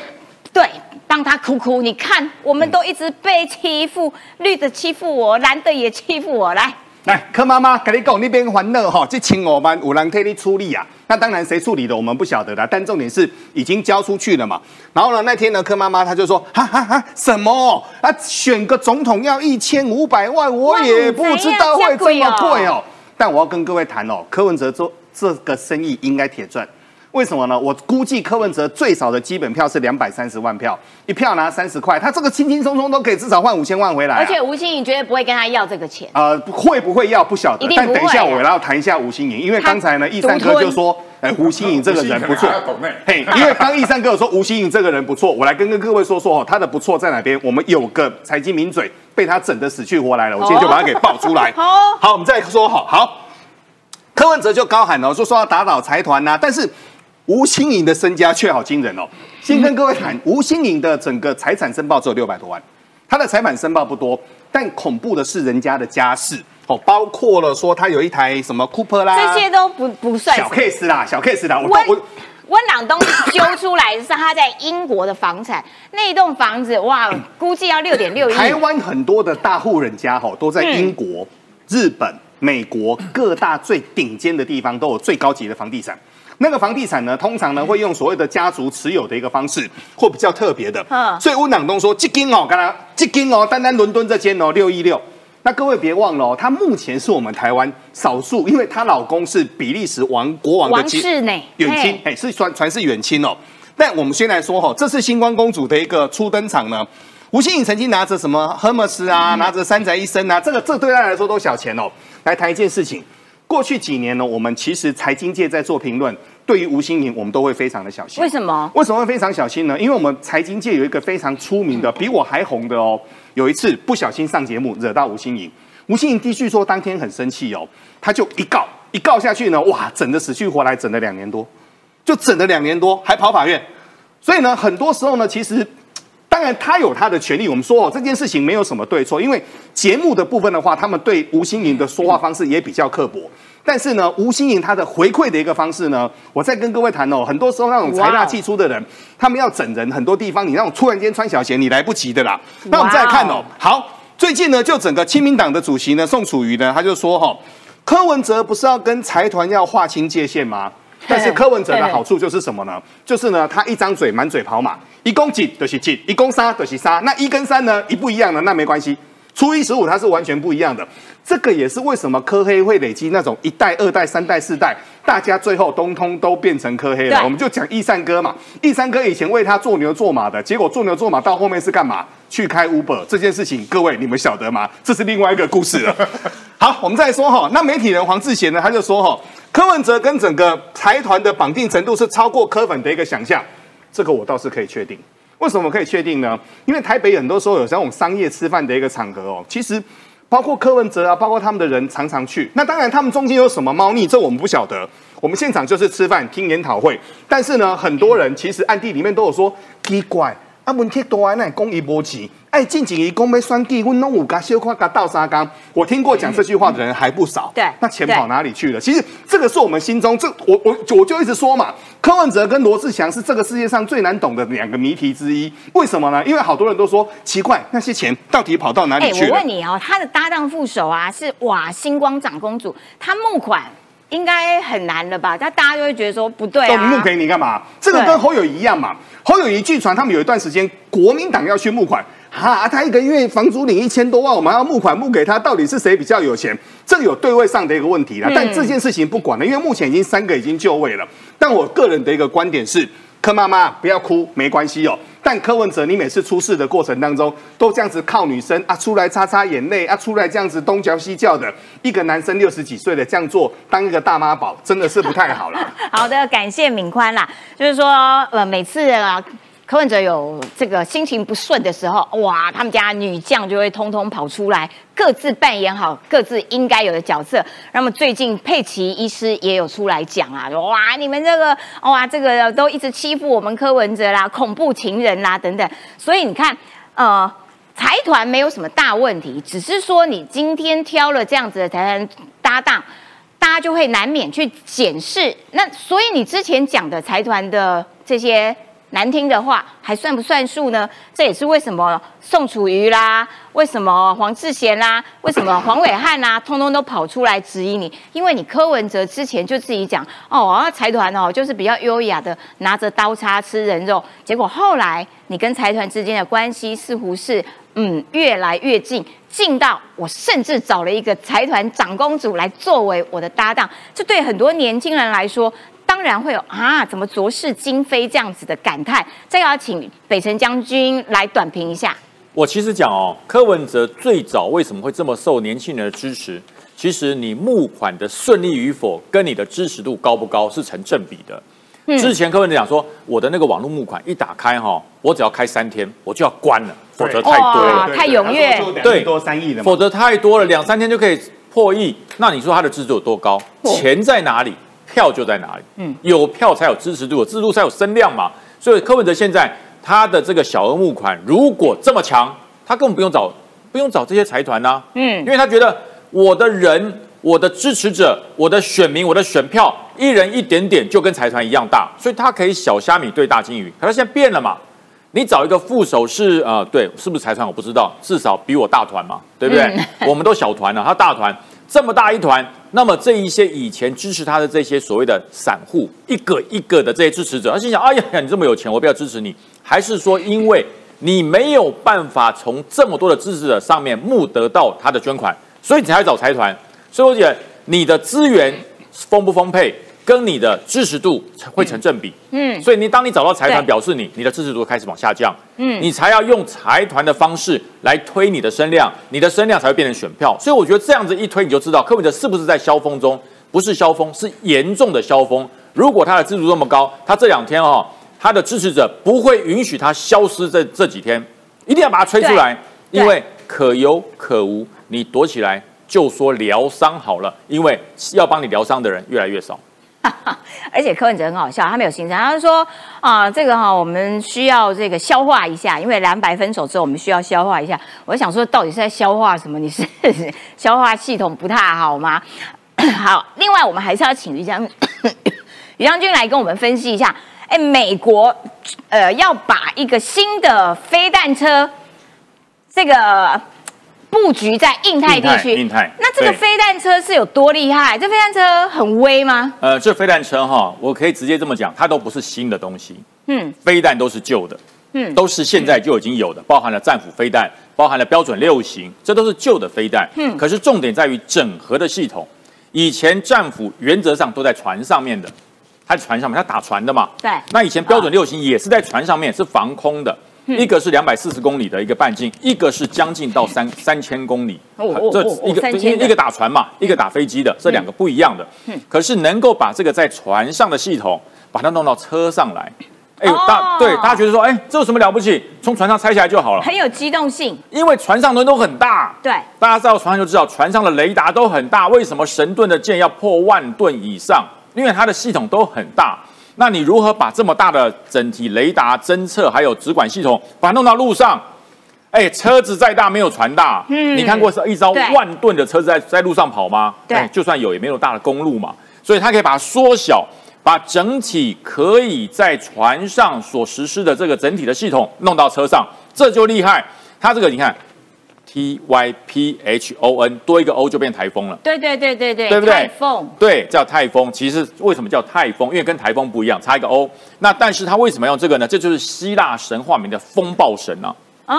对。让他哭哭，你看，我们都一直被欺负，绿的欺负我，蓝的也欺负我。来，来，柯妈妈跟你讲，那边欢乐哈，这请我们五人替你处理啊。那当然，谁处理的我们不晓得的，但重点是已经交出去了嘛。然后呢，那天呢，柯妈妈她就说，哈哈哈，什么啊？选个总统要一千五百万，我也不知道会这么贵哦。但我要跟各位谈哦，柯文哲做这个生意应该铁赚。为什么呢？我估计柯文哲最少的基本票是两百三十万票，一票拿三十块，他这个轻轻松松都可以至少换五千万回来。而且吴欣颖绝对不会跟他要这个钱。呃，会不会要不晓得，但等一下我要谈一下吴欣颖，因为刚才呢，易三哥就说，哎，吴欣颖这个人不错。嘿，因为刚一三哥说吴欣颖这个人不错，我来跟跟各位说说哦，他的不错在哪边？我们有个财经名嘴被他整的死去活来了，我今天就把他给爆出来。好，好，我们再说好，好，柯文哲就高喊哦，说说要打倒财团呐，但是。吴新颖的身家却好惊人哦！先跟各位谈，吴新颖的整个财产申报只有六百多万，他的财产申报不多，但恐怖的是人家的家世哦，包括了说他有一台什么 Cooper 啦，这些都不不算小 case 啦，小 case 啦。温温朗东揪出来是他在英国的房产，那一栋房子哇，估计要六点六亿。台湾很多的大户人家哈，都在英国、日本、美国各大最顶尖的地方都有最高级的房地产。那个房地产呢，通常呢会用所谓的家族持有的一个方式，或比较特别的。嗯，所以温朗东说，这间哦，刚刚这间哦，单单伦敦这间哦，六一六。那各位别忘了哦，他目前是我们台湾少数，因为她老公是比利时王国王的王室呢远亲，哎，是传传是远亲哦。但我们先来说哈，这是星光公主的一个初登场呢。吴欣颖曾经拿着什么赫莫斯啊，拿着三宅一生啊，这个这对她来说都小钱哦。来谈一件事情。过去几年呢，我们其实财经界在做评论，对于吴新颖，我们都会非常的小心。为什么？为什么会非常小心呢？因为我们财经界有一个非常出名的，比我还红的哦。有一次不小心上节目，惹到吴新颖，吴新颖继续说当天很生气哦，他就一告一告下去呢，哇，整的死去活来，整了两年多，就整了两年多，还跑法院。所以呢，很多时候呢，其实。当然，他有他的权利。我们说哦，这件事情没有什么对错，因为节目的部分的话，他们对吴欣颖的说话方式也比较刻薄。但是呢，吴欣颖他的回馈的一个方式呢，我再跟各位谈哦，很多时候那种财大气粗的人，他们要整人，很多地方你那种突然间穿小鞋，你来不及的啦。那我们再来看哦，好，最近呢，就整个亲民党的主席呢，宋楚瑜呢，他就说哈，柯文哲不是要跟财团要划清界限吗？但是柯文哲的好处就是什么呢？就是呢，他一张嘴满嘴跑马，一公几就是几，一公三就是三。那一跟三呢，一不一样呢那没关系，初一十五它是完全不一样的。这个也是为什么科黑会累积那种一代、二代、三代、四代，大家最后通通都变成科黑了。我们就讲易善哥嘛，易善哥以前为他做牛做马的，结果做牛做马到后面是干嘛？去开 Uber 这件事情，各位你们晓得吗？这是另外一个故事了。好，我们再说哈，那媒体人黄志贤呢，他就说哈。柯文哲跟整个财团的绑定程度是超过柯粉的一个想象，这个我倒是可以确定。为什么可以确定呢？因为台北很多时候有这种商业吃饭的一个场合哦，其实包括柯文哲啊，包括他们的人常常去。那当然，他们中间有什么猫腻，这我们不晓得。我们现场就是吃饭听研讨会，但是呢，很多人其实暗地里面都有说奇怪。啊，问题多啊，那讲伊无钱，哎，近几年讲要选举，阮拢有甲小看甲倒沙缸。我听过讲这句话的人还不少。对，那钱跑哪里去了？其实这个是我们心中，这我我我就一直说嘛，柯文哲跟罗志祥是这个世界上最难懂的两个谜题之一。为什么呢？因为好多人都说奇怪，那些钱到底跑到哪里去了？我问你哦，他的搭档副手啊是哇星光长公主，他募款。应该很难了吧？但大家就会觉得说不对啊，募给你干嘛？这个跟侯友一样嘛。侯友谊据传他们有一段时间国民党要去募款，哈，他一个月房租领一千多万，我们要募款募给他，到底是谁比较有钱？这有对位上的一个问题了。但这件事情不管了，因为目前已经三个已经就位了。但我个人的一个观点是。柯妈妈不要哭，没关系哦。但柯文哲，你每次出事的过程当中，都这样子靠女生啊出来擦擦眼泪啊出来这样子东嚼西叫的，一个男生六十几岁的这样做，当一个大妈宝，真的是不太好了。好的，感谢敏宽啦。就是说，呃，每次啊柯文哲有这个心情不顺的时候，哇，他们家女将就会通通跑出来，各自扮演好各自应该有的角色。那么最近佩奇医师也有出来讲啊，哇，你们这个哇，这个都一直欺负我们柯文哲啦，恐怖情人啦等等。所以你看，呃，财团没有什么大问题，只是说你今天挑了这样子的财团搭档，大家就会难免去检视。那所以你之前讲的财团的这些。难听的话还算不算数呢？这也是为什么宋楚瑜啦，为什么黄志贤啦，为什么黄伟汉啦，通通都跑出来质疑你？因为你柯文哲之前就自己讲哦，财团哦就是比较优雅的拿着刀叉吃人肉，结果后来你跟财团之间的关系似乎是嗯越来越近，近到我甚至找了一个财团长公主来作为我的搭档，这对很多年轻人来说。当然会有啊，怎么浊世今非这样子的感叹？再要请北辰将军来短评一下。我其实讲哦，柯文哲最早为什么会这么受年轻人的支持？其实你募款的顺利与否，跟你的支持度高不高是成正比的。之前柯文哲讲说，我的那个网络募款一打开哈，我只要开三天，我就要关了，否则太多了，太踊跃，对，多三亿的，否则太多了，两三天就可以破亿。那你说他的支持有多高？钱在哪里？票就在哪里？嗯，有票才有支持度，有支持度才有声量嘛。所以柯文哲现在他的这个小额募款如果这么强，他根本不用找不用找这些财团呐。嗯，因为他觉得我的人、我的支持者、我的选民、我的选票，一人一点点就跟财团一样大，所以他可以小虾米对大金鱼。可是现在变了嘛？你找一个副手是呃，对，是不是财团我不知道，至少比我大团嘛，对不对？我们都小团了，他大团。这么大一团，那么这一些以前支持他的这些所谓的散户，一个一个的这些支持者，他心想：哎呀呀，你这么有钱，我不要支持你。还是说，因为你没有办法从这么多的支持者上面募得到他的捐款，所以你才找财团。所以我觉得你的资源丰不丰沛？跟你的支持度会成正比，嗯，所以你当你找到财团，表示你你的支持度开始往下降，嗯，你才要用财团的方式来推你的声量，你的声量才会变成选票。所以我觉得这样子一推，你就知道柯文哲是不是在消风中？不是消风，是严重的消风。如果他的支持度这么高，他这两天哦，他的支持者不会允许他消失这这几天，一定要把他吹出来，因为可有可无，你躲起来就说疗伤好了，因为要帮你疗伤的人越来越少。而且柯文哲很好笑，他没有行程，他说啊，这个哈，我们需要这个消化一下，因为蓝白分手之后，我们需要消化一下。我想说，到底是在消化什么？你是消化系统不太好吗？好，另外我们还是要请于将于将军来跟我们分析一下。哎，美国呃要把一个新的飞弹车，这个。布局在印太地区，印太。那这个飞弹车是有多厉害？这飞弹车很威吗？呃，这飞弹车哈，我可以直接这么讲，它都不是新的东西。嗯，飞弹都是旧的，嗯，都是现在就已经有的，包含了战斧飞弹，包含了标准六型，这都是旧的飞弹。嗯，可是重点在于整合的系统。以前战斧原则上都在船上面的，它在船上面，它打船的嘛。对。那以前标准六型也是在船上面，是防空的。一个是两百四十公里的一个半径，一个是将近到三三千公里。这一个一个打船嘛，一个打飞机的，这两个不一样的。可是能够把这个在船上的系统，把它弄到车上来，哎，大对大家觉得说，哎，这有什么了不起？从船上拆下来就好了，很有机动性。因为船上的都很大，对，大家知道船上就知道，船上的雷达都很大。为什么神盾的舰要破万吨以上？因为它的系统都很大。那你如何把这么大的整体雷达侦测还有直管系统把它弄到路上？哎，车子再大没有船大。嗯，你看过是一艘万吨的车子在在路上跑吗？对，就算有也没有大的公路嘛。所以它可以把它缩小，把整体可以在船上所实施的这个整体的系统弄到车上，这就厉害。它这个你看。T Y P H O N 多一个 O 就变台风了。对对对对对，对不对？台风对叫台风，其实为什么叫台风？因为跟台风不一样，差一个 O。那但是它为什么用这个呢？这就是希腊神话里面的风暴神啊。哦，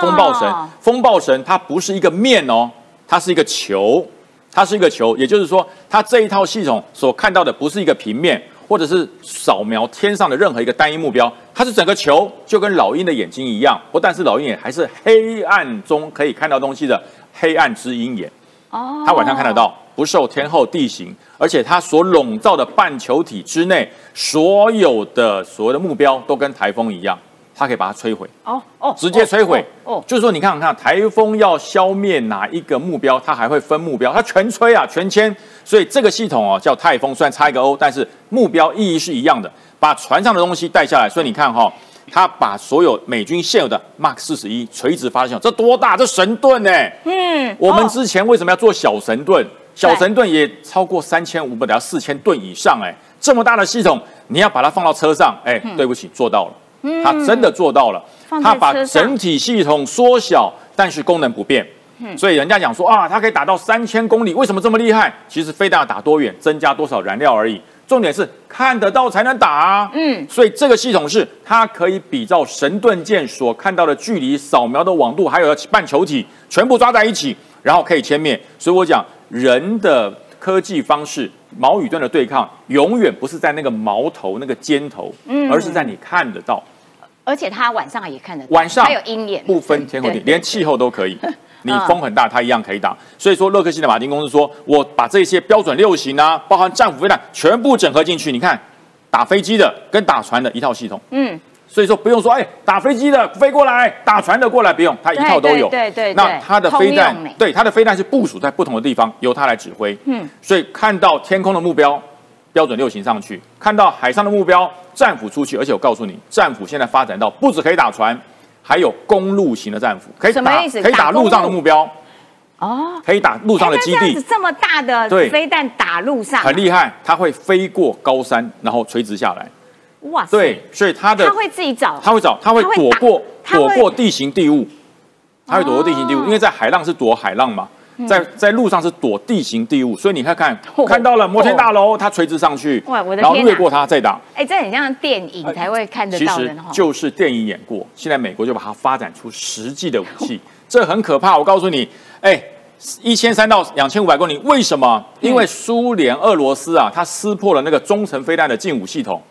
风暴神，风暴神它不是一个面哦，它是一个球，它是一个球，也就是说，它这一套系统所看到的不是一个平面。或者是扫描天上的任何一个单一目标，它是整个球，就跟老鹰的眼睛一样，不但是老鹰眼，还是黑暗中可以看到东西的黑暗之鹰眼。哦，它晚上看得到，不受天候地形，而且它所笼罩的半球体之内，所有的所谓的目标都跟台风一样，它可以把它摧毁。哦哦，直接摧毁。哦，就是说，你看看台风要消灭哪一个目标，它还会分目标，它全摧啊，全歼。所以这个系统哦叫泰风，虽然差一个 O，但是目标意义是一样的，把船上的东西带下来。所以你看哈，它把所有美军现有的 Mark 四十一垂直发射，这多大？这神盾呢？嗯，我们之前为什么要做小神盾？小神盾也超过三千五百到四千吨以上，哎，这么大的系统，你要把它放到车上，哎，对不起，做到了，它真的做到了，它把整体系统缩小，但是功能不变。所以人家讲说啊，它可以打到三千公里，为什么这么厉害？其实飞弹要打多远，增加多少燃料而已。重点是看得到才能打啊。嗯，所以这个系统是它可以比照神盾舰所看到的距离、扫描的网度，还有半球体，全部抓在一起，然后可以歼灭。所以我讲人的科技方式，矛与盾的对抗，永远不是在那个矛头、那个尖头，嗯，而是在你看得到。而且它晚上也看得到，晚上还有鹰眼，不分天和地，连气候都可以。你风很大，它一样可以打。所以说，洛克希德马丁公司说，我把这些标准六型啊，包含战斧飞弹，全部整合进去。你看，打飞机的跟打船的一套系统。嗯。所以说不用说，哎，打飞机的飞过来，打船的过来，不用，它一套都有。对对。那它的飞弹，对它的飞弹是部署在不同的地方，由它来指挥。嗯。所以看到天空的目标，标准六型上去；看到海上的目标，战斧出去。而且我告诉你，战斧现在发展到不止可以打船。还有公路型的战斧，可以打可以打陆上的目标哦，可以打路上的基地。这么大的飞弹打路上，很厉害，它会飞过高山，然后垂直下来。哇，对，所以它的它会自己找，它会找，它会躲过躲过地形地物，它会躲过地形地物，因为在海浪是躲海浪嘛。在在路上是躲地形地物，所以你看看看到了摩天大楼，它垂直上去，然后越过它再打。哎，这很像电影才会看得到的。其实就是电影演过，现在美国就把它发展出实际的武器，这很可怕。我告诉你，哎，一千三到两千五百公里，为什么？因为苏联、俄罗斯啊，它撕破了那个中程飞弹的近武系统。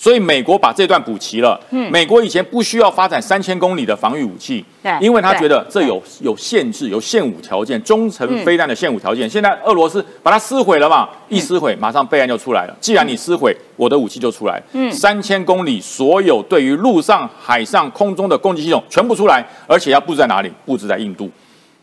所以美国把这段补齐了。嗯，美国以前不需要发展三千公里的防御武器，对，因为他觉得这有有限制，有限武条件，中程飞弹的限武条件。现在俄罗斯把它撕毁了嘛，一撕毁，马上备案就出来了。既然你撕毁，我的武器就出来。嗯，三千公里所有对于陆上、海上、空中的攻击系统全部出来，而且要布置在哪里？布置在印度。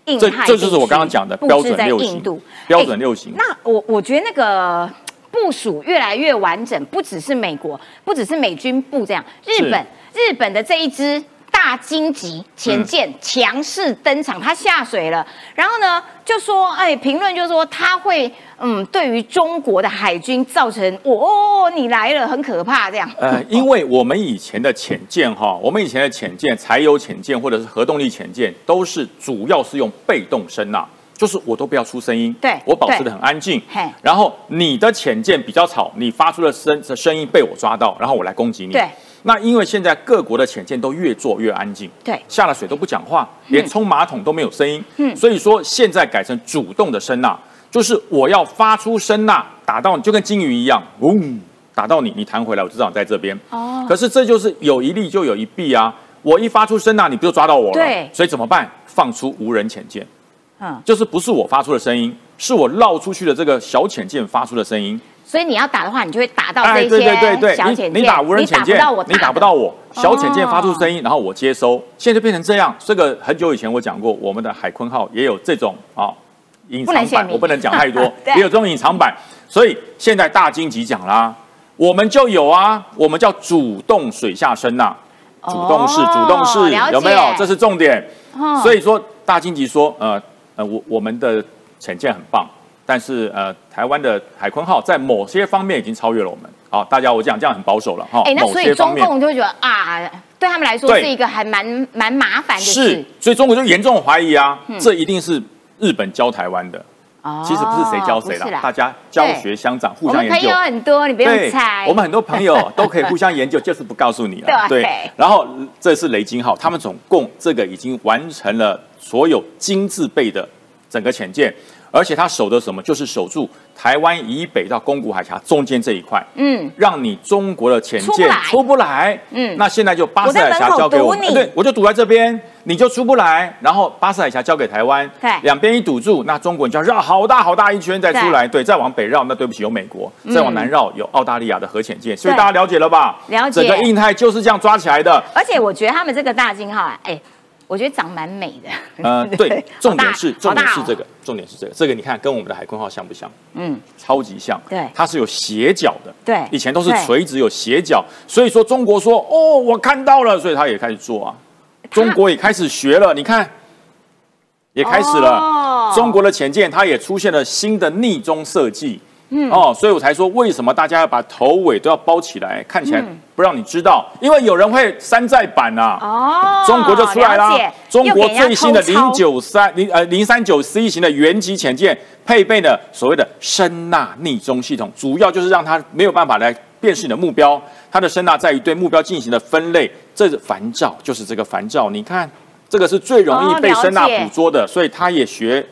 这这就是我刚刚讲的标准六型。标准六型。那我我觉得那个。部署越来越完整，不只是美国，不只是美军部这样，日本日本的这一支大鲸级潜舰强势登场，它下水了，然后呢就说，哎，评论就说它会，嗯，对于中国的海军造成，哦，你来了，很可怕这样。呃，因为我们以前的潜舰哈，我们以前的潜舰，柴油潜舰或者是核动力潜舰，都是主要是用被动声呐。就是我都不要出声音，对我保持的很安静。然后你的浅见比较吵，你发出的声的声音被我抓到，然后我来攻击你。对，那因为现在各国的潜舰都越做越安静，对，下了水都不讲话，连冲马桶都没有声音。嗯，所以说现在改成主动的声呐，就是我要发出声呐，打到你就跟金鱼一样，嗡，打到你，你弹回来，我知道你在这边。哦，可是这就是有一利就有一弊啊，我一发出声呐，你不就抓到我了？对，所以怎么办？放出无人潜舰。嗯，就是不是我发出的声音，是我绕出去的这个小潜舰发出的声音。所以你要打的话，你就会打到这些小潜舰。你打无人潜舰，你打不到我。小潜舰发出声音，然后我接收。现在就变成这样。这个很久以前我讲过，我们的海坤号也有这种啊隐藏版，我不能讲太多，也有这种隐藏版。所以现在大金级讲啦，我们就有啊，我们叫主动水下声呐，主动式，主动式有没有？这是重点。所以说大金级说，呃。呃，我我们的潜舰很棒，但是呃，台湾的海鲲号在某些方面已经超越了我们。好，大家我讲这样很保守了哈。哎，那所以中共就会觉得啊，对他们来说是一个还蛮蛮麻烦的事。是，所以中国就严重怀疑啊，这一定是日本教台湾的。哦，其实不是谁教谁了，大家教学相长，互相研究。朋友很多，你不用猜。我们很多朋友 都可以互相研究，就是不告诉你了。对。然后这是雷金号，他们总共这个已经完成了。所有金字辈的整个潜舰，而且他守的什么？就是守住台湾以北到宫古海峡中间这一块，嗯，让你中国的潜舰出不来，嗯，那现在就巴士海峡交给我，对，我就堵在这边。你就出不来，然后巴士海峡交给台湾，对，两边一堵住，那中国你就要绕好大好大一圈再出来，对，再往北绕，那对不起有美国，再往南绕有澳大利亚的核潜舰，所以大家了解了吧？了解，整个印太就是这样抓起来的。而且我觉得他们这个大金号，哎。我觉得长蛮美的。呃，对，重点是重点是这个，重点是这个，这个你看跟我们的海鲲号像不像？嗯，超级像。对，它是有斜角的。对，以前都是垂直有斜角，所以说中国说哦，我看到了，所以他也开始做啊。中国也开始学了，你看，也开始了。中国的潜舰它也出现了新的逆中设计。嗯哦，所以我才说为什么大家要把头尾都要包起来，看起来不让你知道，因为有人会山寨版呐。哦，中国就出来啦，中国最新的零九三零呃零三九 C 型的原级潜舰，配备了所谓的声呐逆中系统，主要就是让它没有办法来辨识你的目标，它的声呐在于对目标进行的分类，这烦躁就是这个烦躁，你看这个是最容易被声呐捕捉的，所以它也学。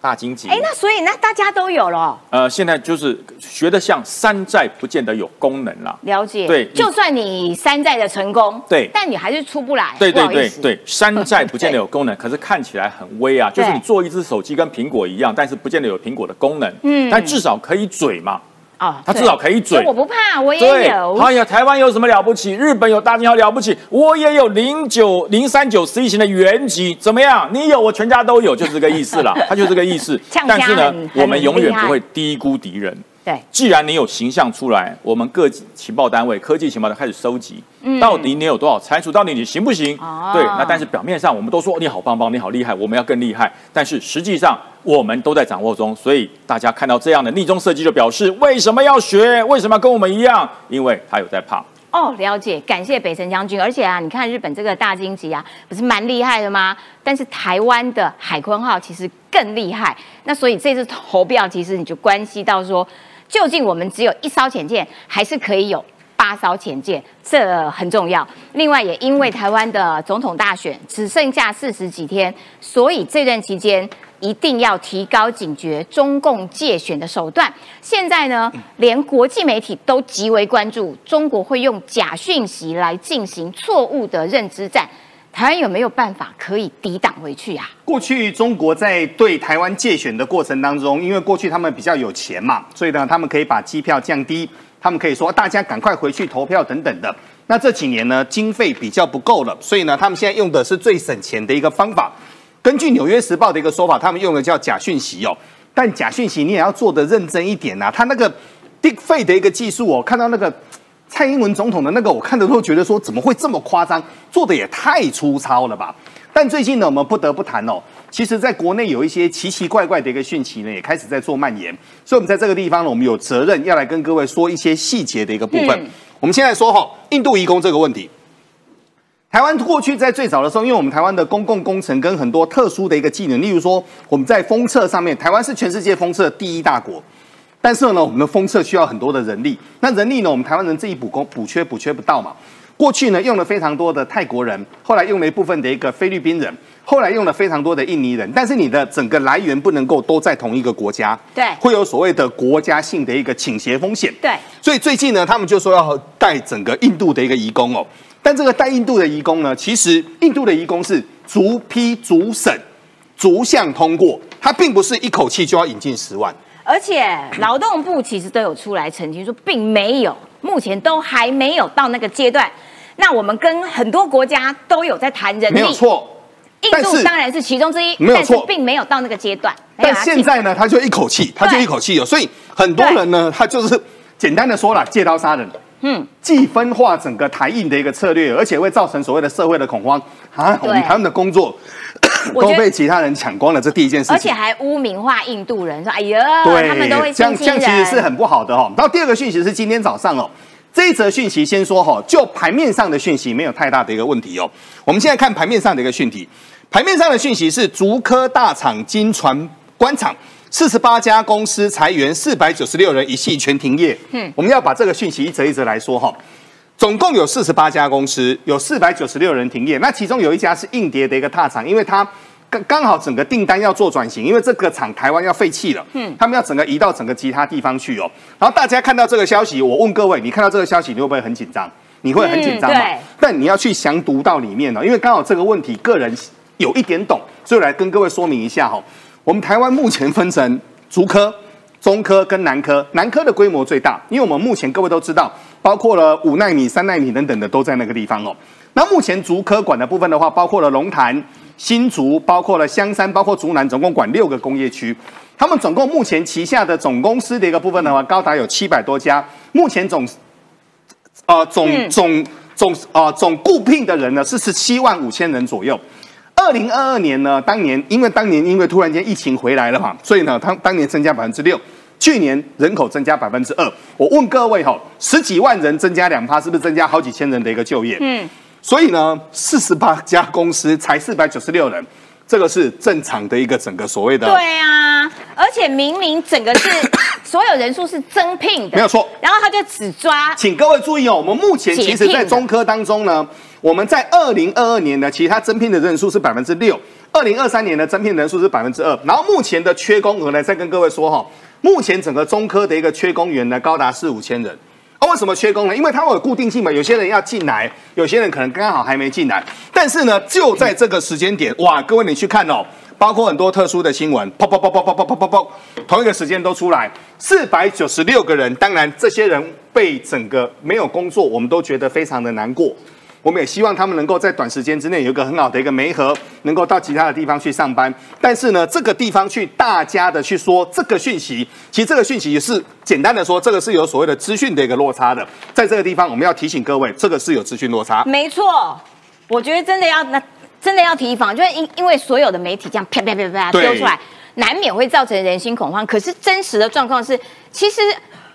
大经济，哎，那所以那大家都有了。呃，现在就是学的像山寨，不见得有功能了。了解，对，就算你山寨的成功，对，但你还是出不来。对对对对，山寨不见得有功能，可是看起来很威啊。就是你做一只手机跟苹果一样，但是不见得有苹果的功能。嗯，但至少可以嘴嘛。哦，他至少可以嘴，我不怕，我也有。哎呀，台湾有什么了不起？日本有大金号了不起，我也有零九零三九 C 型的原级，怎么样？你有，我全家都有，就是这个意思啦。他就这个意思。但是呢，我们永远不会低估敌人。对，既然你有形象出来，我们各情报单位、科技情报都开始收集，嗯到底你有多少参数？到底你行不行？对，那但是表面上我们都说你好棒棒，你好厉害，我们要更厉害。但是实际上我们都在掌握中，所以大家看到这样的逆中设计，就表示为什么要学？为什么要跟我们一样？因为他有在怕。哦，了解，感谢北辰将军。而且啊，你看日本这个大鲸级啊，不是蛮厉害的吗？但是台湾的海鲲号其实更厉害。那所以这次投票，其实你就关系到说。究竟我们只有一艘潜舰，还是可以有八艘潜舰？这很重要。另外，也因为台湾的总统大选只剩下四十几天，所以这段期间一定要提高警觉中共借选的手段。现在呢，连国际媒体都极为关注，中国会用假讯息来进行错误的认知战。台湾有没有办法可以抵挡回去呀？过去中国在对台湾借选的过程当中，因为过去他们比较有钱嘛，所以呢，他们可以把机票降低，他们可以说大家赶快回去投票等等的。那这几年呢，经费比较不够了，所以呢，他们现在用的是最省钱的一个方法。根据《纽约时报》的一个说法，他们用的叫假讯息哦。但假讯息你也要做的认真一点呐，他那个 d i g 费的一个技术哦，看到那个。蔡英文总统的那个，我看的都觉得说，怎么会这么夸张？做的也太粗糙了吧！但最近呢，我们不得不谈哦，其实在国内有一些奇奇怪怪的一个讯息呢，也开始在做蔓延。所以，我们在这个地方呢，我们有责任要来跟各位说一些细节的一个部分。我们现在说哈，印度移工这个问题，台湾过去在最早的时候，因为我们台湾的公共工程跟很多特殊的一个技能，例如说我们在封测上面，台湾是全世界封测第一大国。但是呢，我们的封测需要很多的人力，那人力呢，我们台湾人自己补工补缺补缺不到嘛。过去呢，用了非常多的泰国人，后来用了一部分的一个菲律宾人，后来用了非常多的印尼人。但是你的整个来源不能够都在同一个国家，对，会有所谓的国家性的一个倾斜风险。对，所以最近呢，他们就说要带整个印度的一个移工哦。但这个带印度的移工呢，其实印度的移工是逐批逐审逐项通过，它并不是一口气就要引进十万。而且劳动部其实都有出来澄清说，并没有，目前都还没有到那个阶段。那我们跟很多国家都有在谈人力，没有错。印度当然是其中之一，没有错，并没有到那个阶段。但现在呢，他就一口气，他就一口气有，所以很多人呢，他就是简单的说了，借刀杀人。嗯，既分化整个台印的一个策略，而且会造成所谓的社会的恐慌啊。我们他们的工作。都被其他人抢光了，这第一件事情，而且还污名化印度人，说哎呀，他们都会这样，这样其实是很不好的哈。然后第二个讯息是今天早上哦，这一则讯息先说哈，就盘面上的讯息没有太大的一个问题哦。我们现在看盘面上的一个讯息，盘面上的讯息是竹科大厂金船官厂四十八家公司裁员四百九十六人，一系全停业。嗯，我们要把这个讯息一则一则来说哈。总共有四十八家公司，有四百九十六人停业。那其中有一家是硬碟的一个大厂，因为它刚刚好整个订单要做转型，因为这个厂台湾要废弃了，嗯，他们要整个移到整个其他地方去哦。然后大家看到这个消息，我问各位，你看到这个消息，你会不会很紧张？你会很紧张吗？但你要去详读到里面哦，因为刚好这个问题，个人有一点懂，所以来跟各位说明一下哈。我们台湾目前分成竹科、中科跟南科，南科的规模最大，因为我们目前各位都知道，包括了五纳米、三纳米等等的都在那个地方哦。那目前竹科管的部分的话，包括了龙潭、新竹，包括了香山，包括竹南，总共管六个工业区。他们总共目前旗下的总公司的一个部分的话，高达有七百多家。目前总，呃，总总总啊总雇聘的人呢是十七万五千人左右。二零二二年呢，当年因为当年因为突然间疫情回来了嘛，所以呢，他当年增加百分之六，去年人口增加百分之二。我问各位哈，十几万人增加两趴，是不是增加好几千人的一个就业？嗯，所以呢，四十八家公司才四百九十六人。这个是正常的一个整个所谓的对啊，而且明明整个是 所有人数是增聘的，没有错。然后他就只抓，请各位注意哦，我们目前其实在中科当中呢，我们在二零二二年呢，其实它增聘的人数是百分之六，二零二三年的增聘人数是百分之二。然后目前的缺工额呢，再跟各位说哈，目前整个中科的一个缺工员呢，高达四五千人。啊，为什么缺工呢？因为它会有固定性嘛，有些人要进来，有些人可能刚好还没进来。但是呢，就在这个时间点，哇，各位你去看哦，包括很多特殊的新闻，砰砰砰砰砰砰砰砰砰，同一个时间都出来，四百九十六个人，当然这些人被整个没有工作，我们都觉得非常的难过。我们也希望他们能够在短时间之内有一个很好的一个媒合，能够到其他的地方去上班。但是呢，这个地方去大家的去说这个讯息，其实这个讯息也是简单的说，这个是有所谓的资讯的一个落差的。在这个地方，我们要提醒各位，这个是有资讯落差。没错，我觉得真的要那真的要提防，就是因因为所有的媒体这样啪啪啪啪丢出来，难免会造成人心恐慌。可是真实的状况是，其实。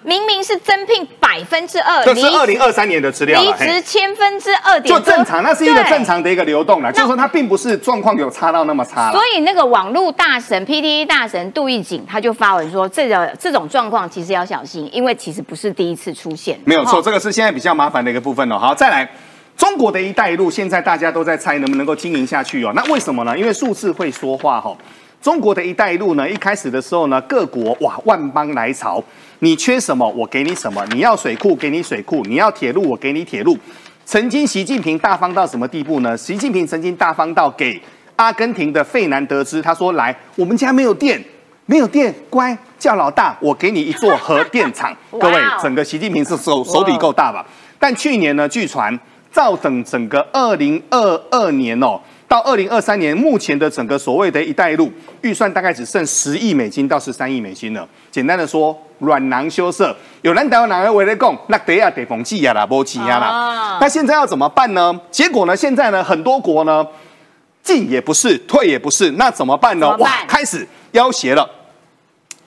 明明是增聘百分之二，这是二零二三年的资料，离职千分之二点，就正常，那是一个正常的一个流动了，就是说它并不是状况有差到那么差。所以那个网络大神 P T E 大神杜义景他就发文说，这个这种状况其实要小心，因为其实不是第一次出现。没有错，这个是现在比较麻烦的一个部分哦。好，再来，中国的一带一路，现在大家都在猜能不能够经营下去哦。那为什么呢？因为数字会说话哈。中国的一带一路呢，一开始的时候呢，各国哇万邦来朝。你缺什么，我给你什么。你要水库，给你水库；你要铁路，我给你铁路。曾经习近平大方到什么地步呢？习近平曾经大方到给阿根廷的费南德兹，他说：“来，我们家没有电，没有电，乖，叫老大，我给你一座核电厂。”各位，整个习近平是手手笔够大吧？但去年呢，据传照等整个二零二二年哦。到二零二三年，目前的整个所谓的一带一路预算大概只剩十亿美金到十三亿美金了。简单的说，软囊羞涩，有人台湾哪个为了供，那得要得逢气呀啦，波气呀啦。那现在要怎么办呢？结果呢？现在呢？很多国呢，进也不是，退也不是，那怎么办呢？哇，开始要挟了。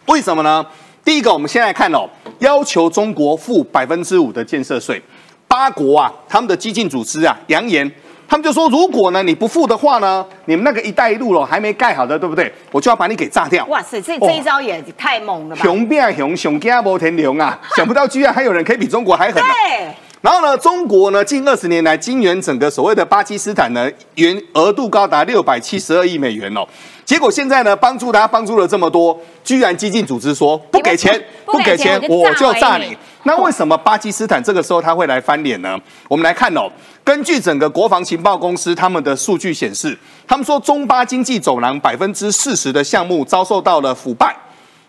为什么呢？第一个，我们现在看哦，要求中国付百分之五的建设税。八国啊，他们的激进组织啊，扬言。他们就说，如果呢你不付的话呢，你们那个“一带一路”了还没盖好的，对不对？我就要把你给炸掉。哇塞，这这一招也太猛了吧！熊变熊，熊加摩天龙啊！想不到居然还有人可以比中国还狠。对。然后呢，中国呢近二十年来金援整个所谓的巴基斯坦呢，原额度高达六百七十二亿美元哦。结果现在呢，帮助他帮助了这么多，居然激进组织说不给钱，不给钱我就炸你。那为什么巴基斯坦这个时候他会来翻脸呢？我们来看哦，根据整个国防情报公司他们的数据显示，他们说中巴经济走廊百分之四十的项目遭受到了腐败、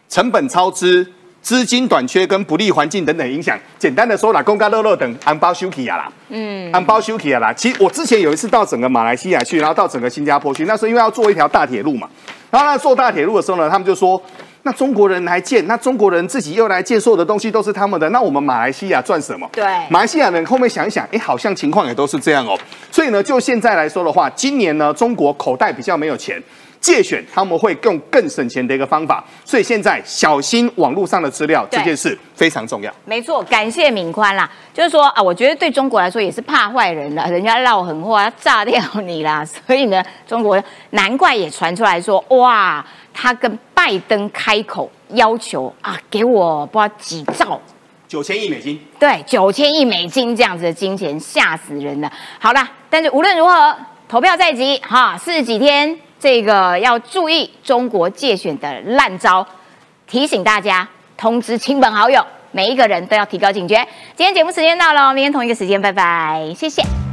成本超支、资金短缺跟不利环境等等影响。简单的说啦，公家乐乐等安包休克啦，嗯，安包休克啦。其实我之前有一次到整个马来西亚去，然后到整个新加坡去，那时候因为要做一条大铁路嘛，然后呢做大铁路的时候呢，他们就说。那中国人来建，那中国人自己又来建，所有的东西都是他们的。那我们马来西亚赚什么？对，马来西亚人后面想一想，哎，好像情况也都是这样哦。所以呢，就现在来说的话，今年呢，中国口袋比较没有钱，借选他们会用更省钱的一个方法。所以现在小心网络上的资料，这件事非常重要。没错，感谢敏宽啦。就是说啊，我觉得对中国来说也是怕坏人了，人家闹狠话要炸掉你啦。所以呢，中国难怪也传出来说，哇。他跟拜登开口要求啊，给我不知道几兆，九千亿美金，对，九千亿美金这样子的金钱，吓死人了。好了，但是无论如何，投票在即，哈，四十几天，这个要注意中国借选的烂招，提醒大家，通知亲朋好友，每一个人都要提高警觉。今天节目时间到了，明天同一个时间，拜拜，谢谢。